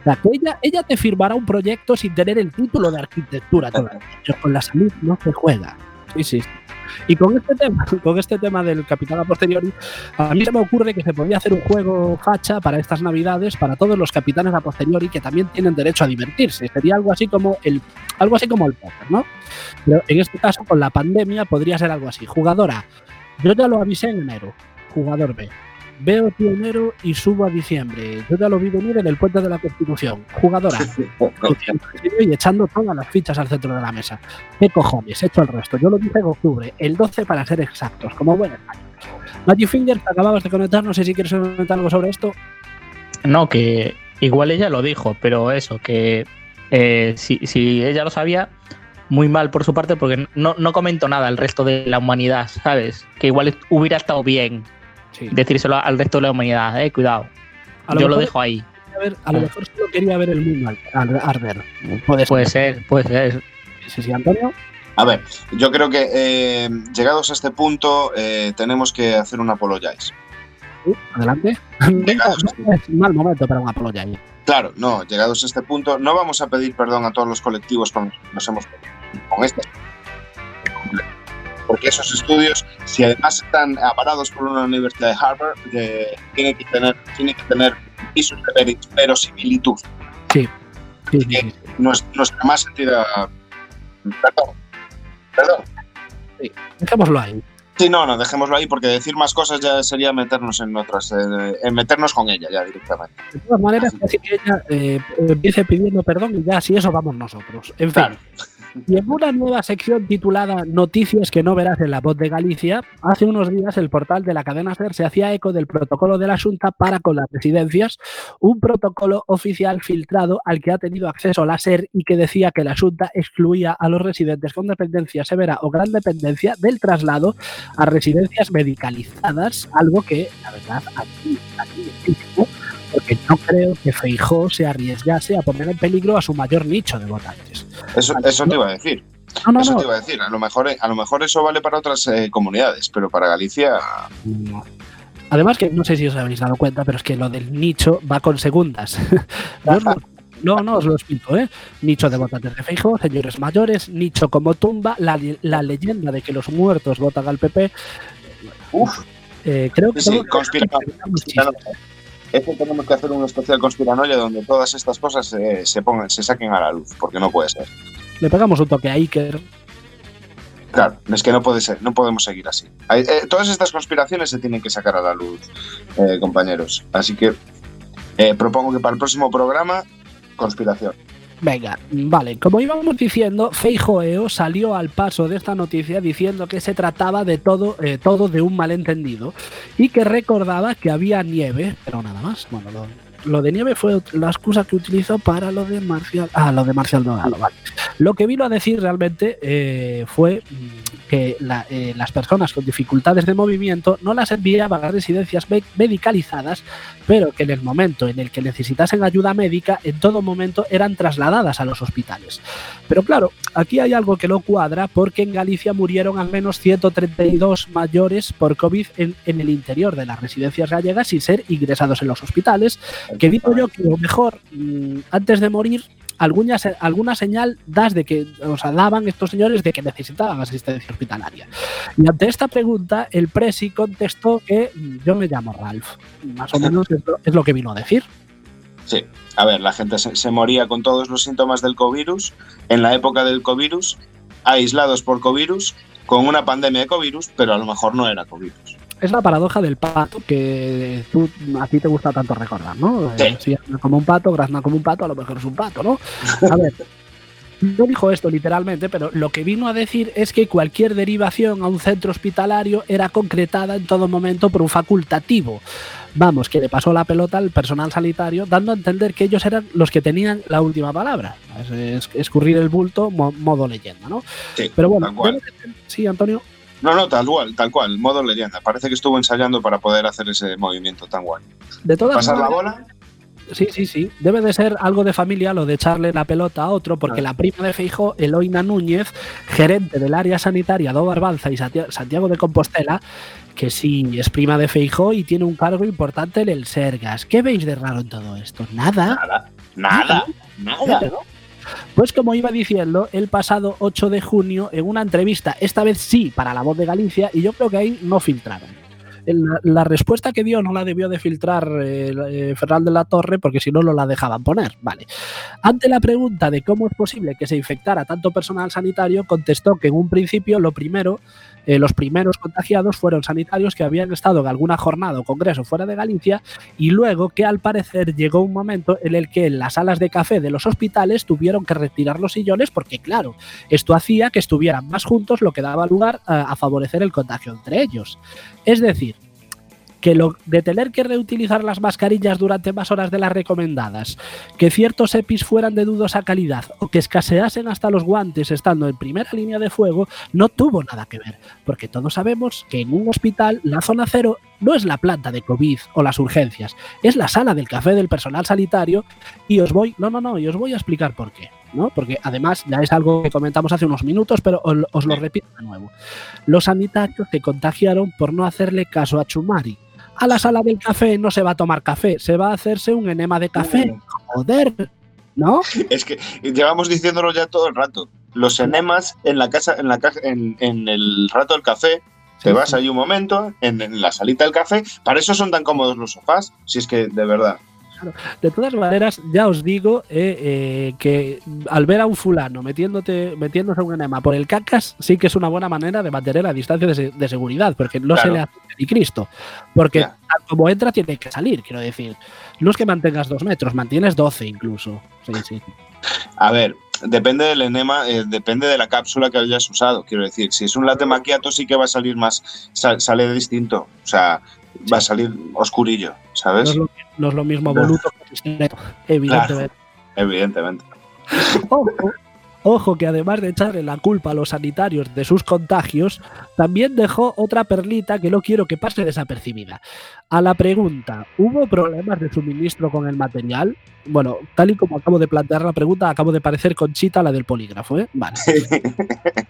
O sea, que ella, ella te firmará un proyecto sin tener el título de arquitectura todavía, pero con la salud no se juega. Sí. sí. Y con este tema, con este tema del capitán a posteriori, a mí se me ocurre que se podría hacer un juego facha para estas navidades para todos los capitanes a posteriori que también tienen derecho a divertirse. Sería algo así como el, algo así como el póker, ¿no? Pero en este caso, con la pandemia, podría ser algo así. Jugadora, yo ya lo avisé en enero. Jugador B. Veo tu enero y subo a diciembre. Yo ya lo vi venir en el puente de la Constitución. Jugadora. y echando todas las fichas al centro de la mesa. ¿Qué cojones? He hecho el resto. Yo lo dije en octubre, el 12 para ser exactos, como buen español. Magic Finger, te acababas de conectar, no sé si quieres comentar algo sobre esto. No, que igual ella lo dijo, pero eso, que eh, si, si ella lo sabía, muy mal por su parte, porque no, no comentó nada al resto de la humanidad, ¿sabes? Que igual hubiera estado bien Sí. decírselo al resto de la humanidad, eh, cuidado. Lo Yo lo dejo ahí. ver- a lo mejor solo quería ver el mundo arder. Puede ser. Puede ser, puede ser. Sí, sí, Antonio. A ver, yo creo que eh, llegados a este punto eh, tenemos que hacer un apologize. Uh, adelante. Llegados este- es mal momento para un apoloya ahí. Claro, no, llegados a este punto, no vamos a pedir perdón a todos los colectivos con los que nos hemos con este porque esos estudios, si además están avalados por una universidad de Harvard, eh, tienen que tener, tienen que tener pisos de verosimilitud. Sí, sí, sí. Nues- Nuestra más sentida. Perdón. Perdón. Dejémoslo ahí. Sí, no, no, dejémoslo ahí porque decir más cosas ya sería meternos en otras, eh, en meternos con ella ya directamente. De todas maneras, así que ella eh, empiece pidiendo perdón y ya si eso vamos nosotros. En fin. Claro. Y en una nueva sección titulada Noticias que no verás en la voz de Galicia, hace unos días el portal de la cadena SER se hacía eco del protocolo de la Junta para con las residencias, un protocolo oficial filtrado al que ha tenido acceso la SER y que decía que la Junta excluía a los residentes con dependencia severa o gran dependencia del traslado a residencias medicalizadas, algo que, la verdad, aquí, aquí es crítico, porque no creo que Feijó se arriesgase a poner en peligro a su mayor nicho de votantes. Eso, eso te iba a decir. No, no, eso no. te iba a decir. A lo mejor, a lo mejor eso vale para otras eh, comunidades, pero para Galicia. No. Además que no sé si os habéis dado cuenta, pero es que lo del nicho va con segundas. no, no, os lo explico, ¿eh? Nicho de votantes de Feijóo, señores mayores, nicho como tumba, la, la leyenda de que los muertos votan al PP. Uf, Eh, creo que Sí, conspira- muchísimo. eso tenemos que hacer un especial conspiranoia donde todas estas cosas eh, se pongan, se saquen a la luz, porque no puede ser. Le pegamos un toque a Iker. Claro, es que no puede ser, no podemos seguir así. Hay- eh, todas estas conspiraciones se tienen que sacar a la luz, eh, compañeros. Así que eh, propongo que para el próximo programa, conspiración. Venga, vale, como íbamos diciendo, Feijoeo salió al paso de esta noticia diciendo que se trataba de todo, eh, todo de un malentendido y que recordaba que había nieve, pero nada más. Bueno, lo, de nieve fue la excusa que utilizó para lo de Marcial. Ah, lo de Marcial Dogado, vale. Lo que vino a decir realmente eh, fue mm, que eh, las personas con dificultades de movimiento no las enviaban a residencias me- medicalizadas, pero que en el momento en el que necesitasen ayuda médica, en todo momento eran trasladadas a los hospitales. Pero claro, aquí hay algo que no cuadra porque en Galicia murieron al menos 132 mayores por COVID en, en el interior de las residencias gallegas sin ser ingresados en los hospitales, que digo yo que lo mejor mm, antes de morir alguna, alguna señal das de que, o sea, daban estos señores de que necesitaban asistencia hospitalaria. Y ante esta pregunta, el Presi contestó que mm, yo me llamo Ralph. Más o menos es lo, es lo que vino a decir. Sí, a ver, la gente se, se moría con todos los síntomas del covirus en la época del covirus, aislados por covirus, con una pandemia de covirus, pero a lo mejor no era covirus. Es la paradoja del pato que tú, a ti te gusta tanto recordar, ¿no? Sí. Eh, si habla como un pato, grazna como un pato, a lo mejor es un pato, ¿no? A ver, no dijo esto literalmente, pero lo que vino a decir es que cualquier derivación a un centro hospitalario era concretada en todo momento por un facultativo. Vamos, que le pasó la pelota al personal sanitario, dando a entender que ellos eran los que tenían la última palabra. Es, es- escurrir el bulto, mo- modo leyenda, ¿no? Sí, Pero bueno, sí, Antonio. No, no, tal cual, tal cual, modo leyenda. Parece que estuvo ensayando para poder hacer ese movimiento tan guay. De todas Pasar la bola, Sí, sí, sí. Debe de ser algo de familia lo de echarle la pelota a otro, porque la prima de Feijo, Eloina Núñez, gerente del área sanitaria de Barbanza y Santia- Santiago de Compostela, que sí es prima de Feijo y tiene un cargo importante en el Sergas. ¿Qué veis de raro en todo esto? Nada. nada, nada, nada. ¿no? Pues como iba diciendo, el pasado 8 de junio, en una entrevista, esta vez sí para La Voz de Galicia, y yo creo que ahí no filtraron. La, respuesta que dio no la debió de filtrar eh, eh, de la Torre, porque si no, no la dejaban poner. Vale. Ante la pregunta de cómo es posible que se infectara tanto personal sanitario, contestó que en un principio lo primero, eh, los primeros contagiados fueron sanitarios que habían estado en alguna jornada o congreso fuera de Galicia y luego que al parecer llegó un momento en el que en las salas de café de los hospitales tuvieron que retirar los sillones porque claro, esto hacía que estuvieran más juntos lo que daba lugar a favorecer el contagio entre ellos. Es decir, que lo de tener que reutilizar las mascarillas durante más horas de las recomendadas, que ciertos EPIs fueran de dudosa calidad o que escaseasen hasta los guantes estando en primera línea de fuego, no tuvo nada que ver, porque todos sabemos que en un hospital la zona cero no es la planta de COVID o las urgencias, es la sala del café del personal sanitario y os voy, no, no, no, y os voy a explicar por qué. ¿no? Porque además ya es algo que comentamos hace unos minutos, pero os, os lo repito de nuevo. Los sanitarios se contagiaron por no hacerle caso a Chumari. A la sala del café no se va a tomar café, se va a hacerse un enema de café. Joder, ¿no? Es que llevamos diciéndolo ya todo el rato. Los enemas en la casa, en la caja, en, en el rato del café, te vas ahí un momento, en, en la salita del café. Para eso son tan cómodos los sofás, si es que de verdad. De todas maneras, ya os digo eh, eh, que al ver a un fulano metiéndote, metiéndose un enema por el cacas, sí que es una buena manera de mantener la distancia de, de seguridad, porque no se le hace ni Cristo. Porque como entra, tiene que salir, quiero decir. No es que mantengas dos metros, mantienes 12 incluso. Sí, sí. A ver, depende del enema, eh, depende de la cápsula que hayas usado. Quiero decir, si es un latte macchiato sí que va a salir más, sa- sale distinto. O sea, va a salir oscurillo, No ¿sabes? es lo, no es lo mismo voluto que evidentemente. Evidentemente. Ojo, que además de echarle la culpa a los sanitarios de sus contagios, también dejó otra perlita que no quiero que pase desapercibida. A la pregunta, ¿hubo problemas de suministro con el material? Bueno, tal y como acabo de plantear la pregunta, acabo de parecer Conchita la del polígrafo, ¿eh? Vale.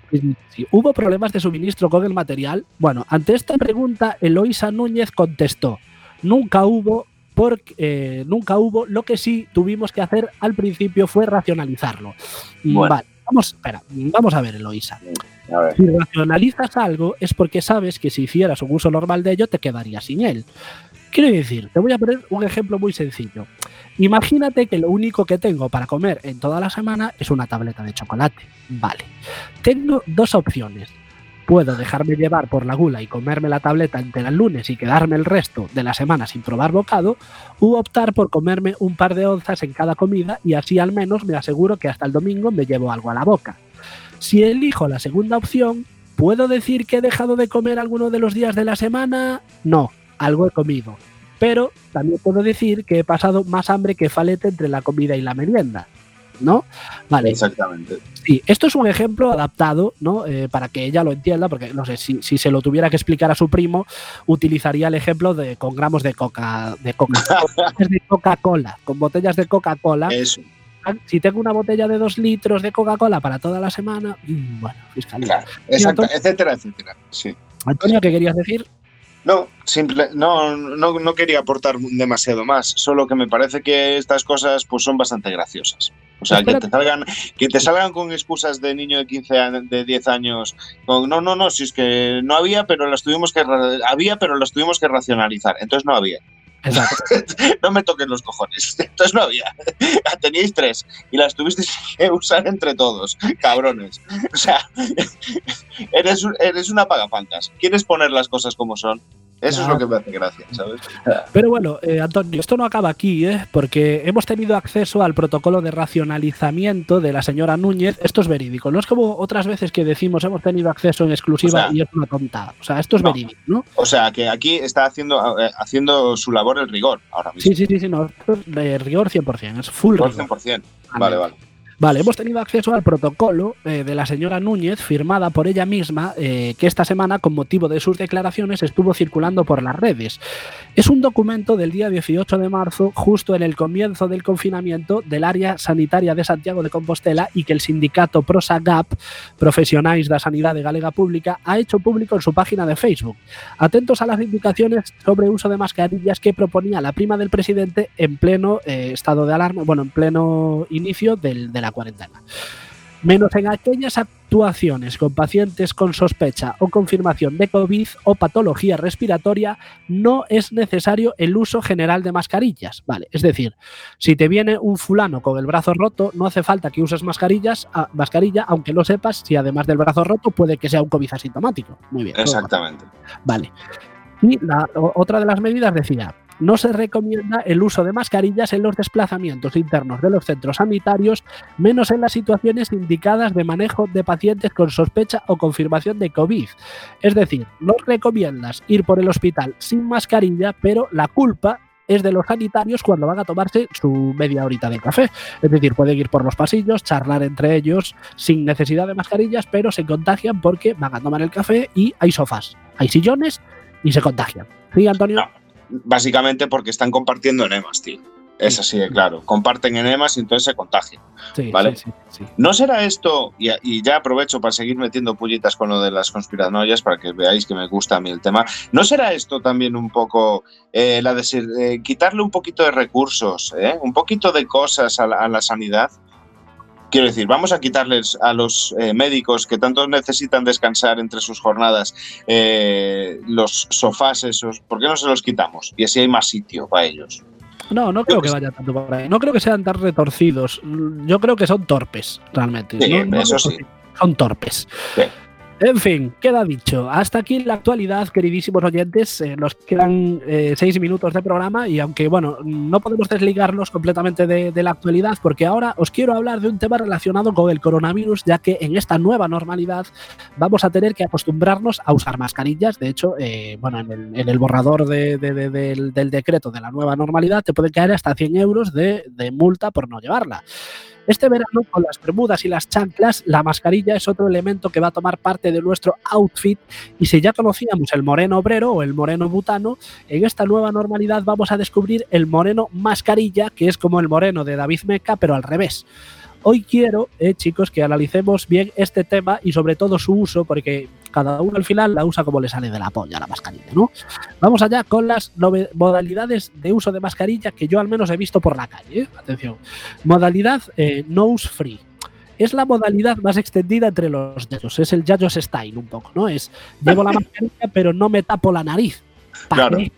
Sí. ¿Hubo problemas de suministro con el material? Bueno, ante esta pregunta, Eloisa Núñez contestó, nunca hubo, porque, eh, nunca hubo, lo que sí tuvimos que hacer al principio fue racionalizarlo. Mm, Bueno. Vale, vamos, espera, vamos a ver, Eloisa. A ver. Si racionalizas algo es porque sabes que si hicieras un uso normal de ello te quedarías sin él. Quiero decir, te voy a poner un ejemplo muy sencillo. Imagínate que lo único que tengo para comer en toda la semana es una tableta de chocolate. Vale. Tengo dos opciones. Puedo dejarme llevar por la gula y comerme la tableta entera el lunes y quedarme el resto de la semana sin probar bocado, u optar por comerme un par de onzas en cada comida y así al menos me aseguro que hasta el domingo me llevo algo a la boca. Si elijo la segunda opción, ¿puedo decir que he dejado de comer alguno de los días de la semana? No, algo he comido. Pero también puedo decir que he pasado más hambre que falete entre la comida y la merienda. ¿No? Vale. Exactamente. Sí, esto es un ejemplo adaptado, ¿no? Eh, para que ella lo entienda, porque no sé, si, si se lo tuviera que explicar a su primo, utilizaría el ejemplo de con gramos de coca, de coca, de Coca-Cola, con botellas de Coca-Cola. Eso, Si tengo una botella de dos litros de Coca-Cola para toda la semana, mm, bueno, fiscalía. claro. Exacto, etcétera, etcétera. Sí. Antonio, ¿qué querías decir? No, simple, no, no, no quería aportar demasiado más, solo que me parece que estas cosas pues son bastante graciosas. O sea, que te salgan, que te salgan con excusas de niño de 15 años, de 10 años, con no, no, no, si es que no había, pero las tuvimos que había, pero las tuvimos que racionalizar. Entonces no había. Exacto. no me toquen los cojones. Entonces no había. Teníais tres y las tuvisteis que usar entre todos, cabrones. O sea, eres, eres una pagafantas. ¿Quieres poner las cosas como son? Eso es lo que me hace gracia, ¿sabes? Pero bueno, eh, Antonio, esto no acaba aquí, ¿eh? porque hemos tenido acceso al protocolo de racionalizamiento de la señora Núñez. Esto es verídico. No es como otras veces que decimos hemos tenido acceso en exclusiva O sea, y es una tontada. O sea, esto es no. verídico, ¿no? O sea, que aquí está haciendo, eh, haciendo su labor el rigor ahora mismo. Sí, sí, sí, sí, no. Esto es de rigor 100%, es full rigor. 100%. Vale, vale. Vale, hemos tenido acceso al protocolo eh, de la señora Núñez, firmada por ella misma, eh, que esta semana, con motivo de sus declaraciones, estuvo circulando por las redes. Es un documento del día 18 de marzo, justo en el comienzo del confinamiento del área sanitaria de Santiago de Compostela y que el sindicato ProsaGAP, Profesionais da Sanidade Galega Pública, ha hecho público en su página de Facebook. Atentos a las indicaciones sobre uso de mascarillas que proponía la prima del presidente en pleno eh, estado de alarma, bueno, en pleno inicio del- de la cuarentena. Menos en aquellas actuaciones con pacientes con sospecha o confirmación de COVID o patología respiratoria, no es necesario el uso general de mascarillas. Vale, es decir, si te viene un fulano con el brazo roto, no hace falta que uses mascarillas, a- mascarilla, aunque lo sepas, si además del brazo roto puede que sea un COVID asintomático. Muy bien. Exactamente. Vale. Y la otra de las medidas decía, no se recomienda el uso de mascarillas en los desplazamientos internos de los centros sanitarios, menos en las situaciones indicadas de manejo de pacientes con sospecha o confirmación de COVID. Es decir, no recomiendas ir por el hospital sin mascarilla, pero la culpa es de los sanitarios cuando van a tomarse su media horita de café. Es decir, pueden ir por los pasillos, charlar entre ellos sin necesidad de mascarillas, pero se contagian porque van a tomar el café y hay sofás, hay sillones y se contagian. ¿Sí, Antonio? Básicamente porque están compartiendo enemas, tío. Es así de claro. Comparten enemas y entonces se contagian. Sí, Vale. sí, sí, sí. ¿No será esto, y, y ya aprovecho para seguir metiendo pullitas con lo de las conspiranoias para que veáis que me gusta a mí el tema, ¿no será esto también un poco eh, la de eh, quitarle un poquito de recursos, eh, un poquito de cosas a la, a la sanidad? Quiero decir, vamos a quitarles a los eh, médicos que tanto necesitan descansar entre sus jornadas eh, los sofás esos, ¿por qué no se los quitamos? Y así hay más sitio para ellos. No, no creo que vaya tanto por ahí. No creo que sean tan retorcidos. Yo creo que son torpes, realmente. Sí, No- no eso sí. Son torpes. Sí. En fin, queda dicho. Hasta aquí la actualidad, queridísimos oyentes. Eh, nos quedan eh, seis minutos de programa y aunque, bueno, no podemos desligarnos completamente de, la actualidad porque ahora os quiero hablar de un tema relacionado con el coronavirus, ya que en esta nueva normalidad vamos a tener que acostumbrarnos a usar mascarillas. De hecho, eh, bueno, en el, en el borrador de- de- de- del, del decreto de la nueva normalidad te pueden caer hasta 100 euros de multa por no llevarla. Este verano, con las bermudas y las chanclas, la mascarilla es otro elemento que va a tomar parte de nuestro outfit. Y si ya conocíamos el moreno obrero o el moreno butano, en esta nueva normalidad vamos a descubrir el moreno mascarilla, que es como el moreno de David Meca, pero al revés. Hoy quiero, eh, chicos, que analicemos bien este tema y sobre todo su uso, porque cada uno al final la usa como le sale de la polla la mascarilla, ¿no? Vamos allá con las modalidades de uso de mascarilla que yo al menos he visto por la calle. ¿eh? Atención. Modalidad eh, nose free. Es la modalidad más extendida entre los yayos. Es el yayos style un poco, ¿no? Es llevo la mascarilla pero no me tapo la nariz. ¿Pa' Claro.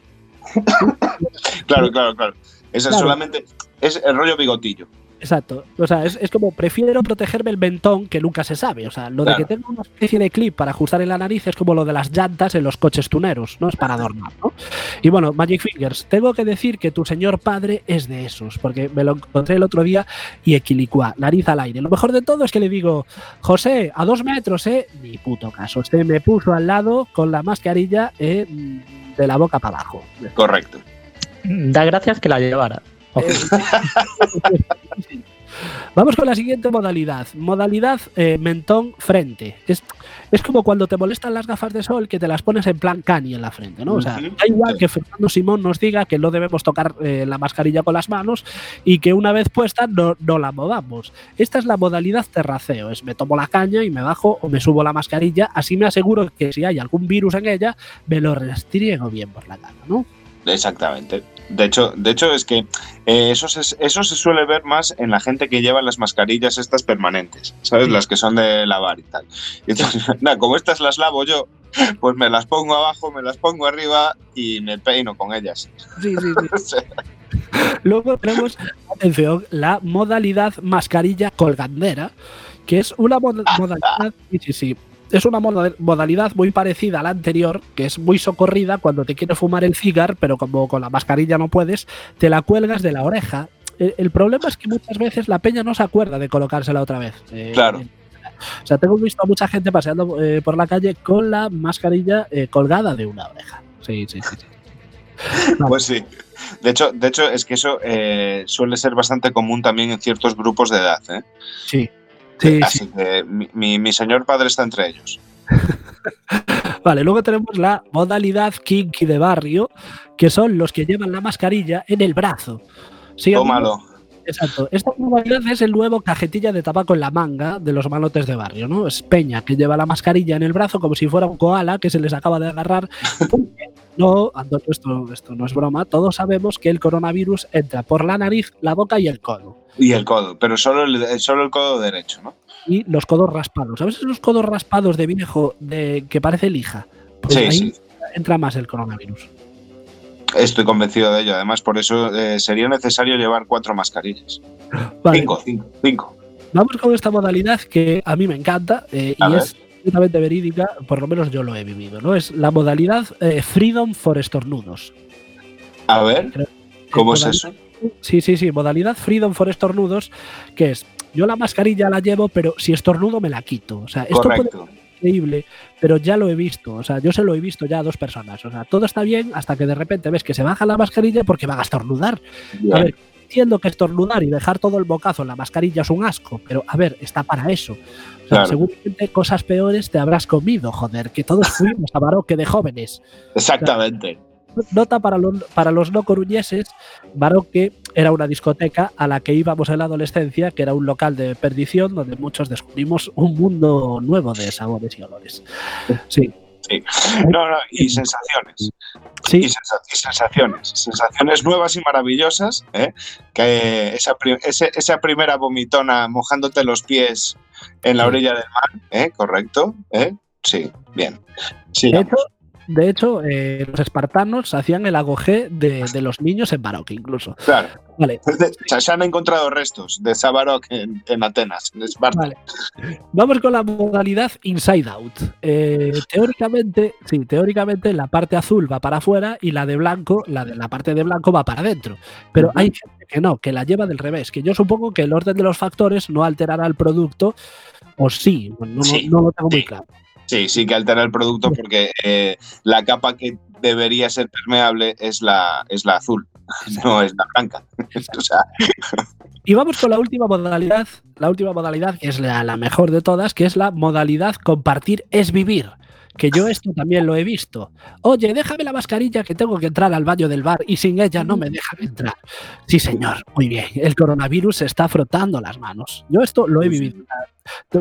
Claro, claro, claro. Esa Claro. solamente es el rollo bigotillo. Exacto. O sea, es, es como prefiero protegerme el mentón que nunca se sabe. O sea, lo Claro. de que tenga una especie de clip para ajustar en la nariz es como lo de las llantas en los coches tuneros, ¿no? Es para adornar, ¿no? Y bueno, Magic Fingers, tengo que decir que tu señor padre es de esos, porque me lo encontré el otro día y equilicua, nariz al aire. Lo mejor de todo es que le digo, José, a dos metros, ¿eh? Ni puto caso. Se me puso al lado con la mascarilla eh, de la boca para abajo. Correcto. Da gracias que la llevara. Ojo. Vamos con la siguiente modalidad. Modalidad eh, mentón frente. Es, es como cuando te molestan las gafas de sol que te las pones en plan cani en la frente, ¿no? O sea, da igual que Fernando Simón nos diga que no debemos tocar eh, la mascarilla con las manos y que una vez puesta no, no la movamos. Esta es la modalidad terraceo. Es me tomo la caña y me bajo o me subo la mascarilla. Así me aseguro que si hay algún virus en ella, me lo restriego bien por la cara, ¿no? Exactamente. De hecho, de hecho es que eh, eso, se, eso se suele ver más en la gente que lleva las mascarillas estas permanentes, ¿sabes? Sí. Las que son de lavar y tal. Y entonces, nada, como estas las lavo yo, pues me las pongo abajo, me las pongo arriba y me peino con ellas. Sí, sí, sí. Luego tenemos, atención, la modalidad mascarilla colgandera, que es una moda- modalidad, sí, sí, sí, es una moda- modalidad muy parecida a la anterior, que es muy socorrida cuando te quieres fumar el cigar, pero como con la mascarilla no puedes, te la cuelgas de la oreja. El, el problema es que muchas veces la peña no se acuerda de colocársela otra vez. Eh, Claro. O sea, tengo visto a mucha gente paseando eh, por la calle con la mascarilla eh, colgada de una oreja. Sí, sí, sí. sí. pues sí. De hecho, de hecho, es que eso suele ser bastante común también en ciertos grupos de edad. ¿eh? Sí, sí, sí. Así que mi, mi- mi señor padre está entre ellos. Vale, luego tenemos la modalidad kinky de barrio, que son los que llevan la mascarilla en el brazo. Sí, Tómalo. Exacto. Esta modalidad es el nuevo cajetilla de tabaco en la manga de los malotes de barrio, ¿no? Es Peña que lleva la mascarilla en el brazo como si fuera un koala que se les acaba de agarrar. No, Antonio, esto, esto no es broma. Todos sabemos que el coronavirus entra por la nariz, la boca y el codo. Y el codo, pero solo el, solo el codo derecho, ¿no? Y los codos raspados. ¿Sabes los codos raspados de viejo de, que parece lija? Pues Sí, ahí sí. entra más el coronavirus. Estoy convencido de ello. Además, por eso eh, sería necesario llevar cuatro mascarillas. Vale, Cinco, cinco, cinco. Vamos con esta modalidad que a mí me encanta eh, y ver. es completamente verídica, por lo menos yo lo he vivido, ¿no? Es la modalidad eh, Freedom for estornudos. A ver, ¿cómo es eso? Sí, sí, sí, modalidad Freedom for estornudos, que es, yo la mascarilla la llevo, pero si estornudo me la quito. O sea, esto puede Correcto. ser increíble, pero ya lo he visto, o sea, yo se lo he visto ya a dos personas. O sea, todo está bien hasta que de repente ves que se baja la mascarilla porque van a estornudar. A ver, entiendo que estornudar y dejar todo el bocazo en la mascarilla es un asco, pero a ver, está para eso. O sea, Claro. seguramente cosas peores te habrás comido, joder, que todos fuimos a Baroque de jóvenes. Exactamente. Nota para los, para los no coruñeses, Baroque era una discoteca a la que íbamos en la adolescencia, que era un local de perdición donde muchos descubrimos un mundo nuevo de sabores y olores. Sí, No, no, y sensaciones. Y, sí, y sensaciones. Sensaciones nuevas y maravillosas. ¿eh? Que esa, pri- ese- esa primera vomitona mojándote los pies en la Sí. orilla del mar. ¿eh? Correcto. ¿eh? Sí, bien. Sí, De hecho, de hecho, eh, los espartanos hacían el agogé de, de los niños en Baroque, incluso. Claro. Vale, se han encontrado restos de Sabarok en, en Atenas, en Esparta. Vale. Vamos con la modalidad Inside Out. Eh, teóricamente, sí, teóricamente la parte azul va para afuera y la de blanco, la de la parte de blanco va para adentro. Pero hay gente que no, que la lleva del revés. Que yo supongo que el orden de los factores no alterará el producto, o sí, no, Sí, no lo tengo muy claro. Sí, sí que altera el producto porque eh, la capa que debería ser permeable es la, es la azul, no es la blanca. o sea, Y vamos con la última modalidad, la última modalidad que es la, la mejor de todas, que es la modalidad compartir es vivir. Que yo esto también lo he visto. Oye, déjame la mascarilla que tengo que entrar al baño del bar y sin ella no me dejan entrar. Sí, señor, muy bien. El coronavirus se está frotando las manos. Yo esto lo he sí. vivido.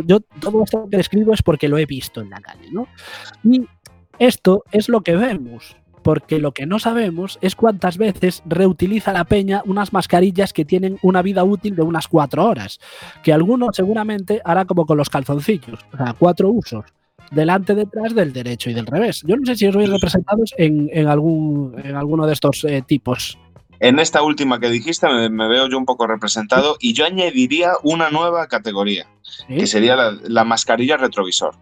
Yo todo esto que escribo es porque lo he visto en la calle, ¿no? Y esto es lo que vemos. Porque lo que no sabemos es cuántas veces reutiliza la peña unas mascarillas que tienen una vida útil de unas cuatro horas. Que alguno seguramente hará como con los calzoncillos, o sea, cuatro usos. Delante, detrás, del derecho y del revés. Yo no sé si os veis representados en, en algún, en alguno de estos eh, tipos. en esta última que dijiste me, me veo yo un poco representado y yo añadiría una nueva categoría, que sería la, la mascarilla retrovisor.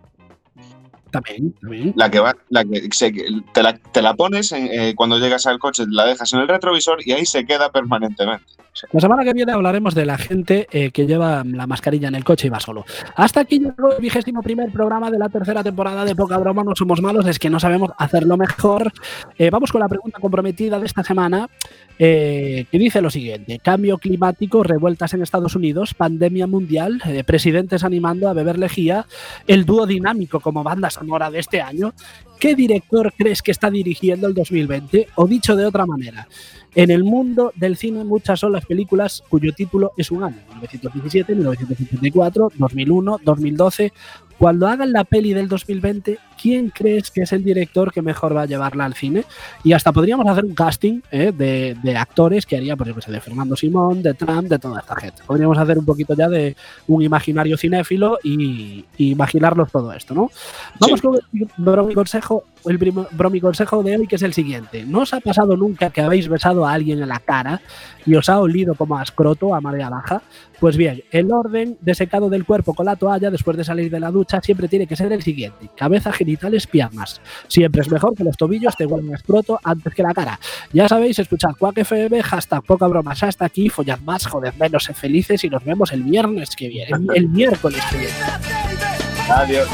También, también. La que va, la que se- te, la, te la pones eh, cuando llegas al coche, la dejas en el retrovisor y ahí se queda permanentemente. La semana que viene hablaremos de la gente eh, que lleva la mascarilla en el coche y va solo. Hasta aquí llegó el vigésimo primer programa de la tercera temporada de Poca Broma. No somos malos, es que no sabemos hacerlo mejor. Eh, vamos con la pregunta comprometida de esta semana, eh, que dice lo siguiente: Cambio climático, revueltas en Estados Unidos, pandemia mundial, eh, presidentes animando a beber lejía, el dúo dinámico como banda sonora de este año. ¿Qué director crees que está dirigiendo el 2020? O dicho de otra manera, en el mundo del cine muchas son las películas cuyo título es un año, 1917, 1954, 2001, 2012. Cuando hagan la peli del 2020, ¿quién crees que es el director que mejor va a llevarla al cine? Y hasta podríamos hacer un casting ¿eh? de, de actores que haría, por ejemplo, de Fernando Simón, de Trump, de toda esta gente. Podríamos hacer un poquito ya de un imaginario cinéfilo y, y imaginarnos todo esto, ¿no? Vamos Sí. con el bromi consejo, el bromi consejo de hoy, que es el siguiente. ¿No os ha pasado nunca que habéis besado a alguien en la cara y os ha olido como a escroto a marea baja? Pues bien, el orden de secado del cuerpo con la toalla después de salir de la ducha siempre tiene que ser el siguiente. Cabeza, genitales, piernas. Siempre es mejor que los tobillos te huelan escroto antes que la cara. Ya sabéis, escuchad Quack FM, hashtag poca bromas hasta aquí, follad más, joded menos, sed felices y nos vemos el viernes que viene, el miércoles que viene. Adiós.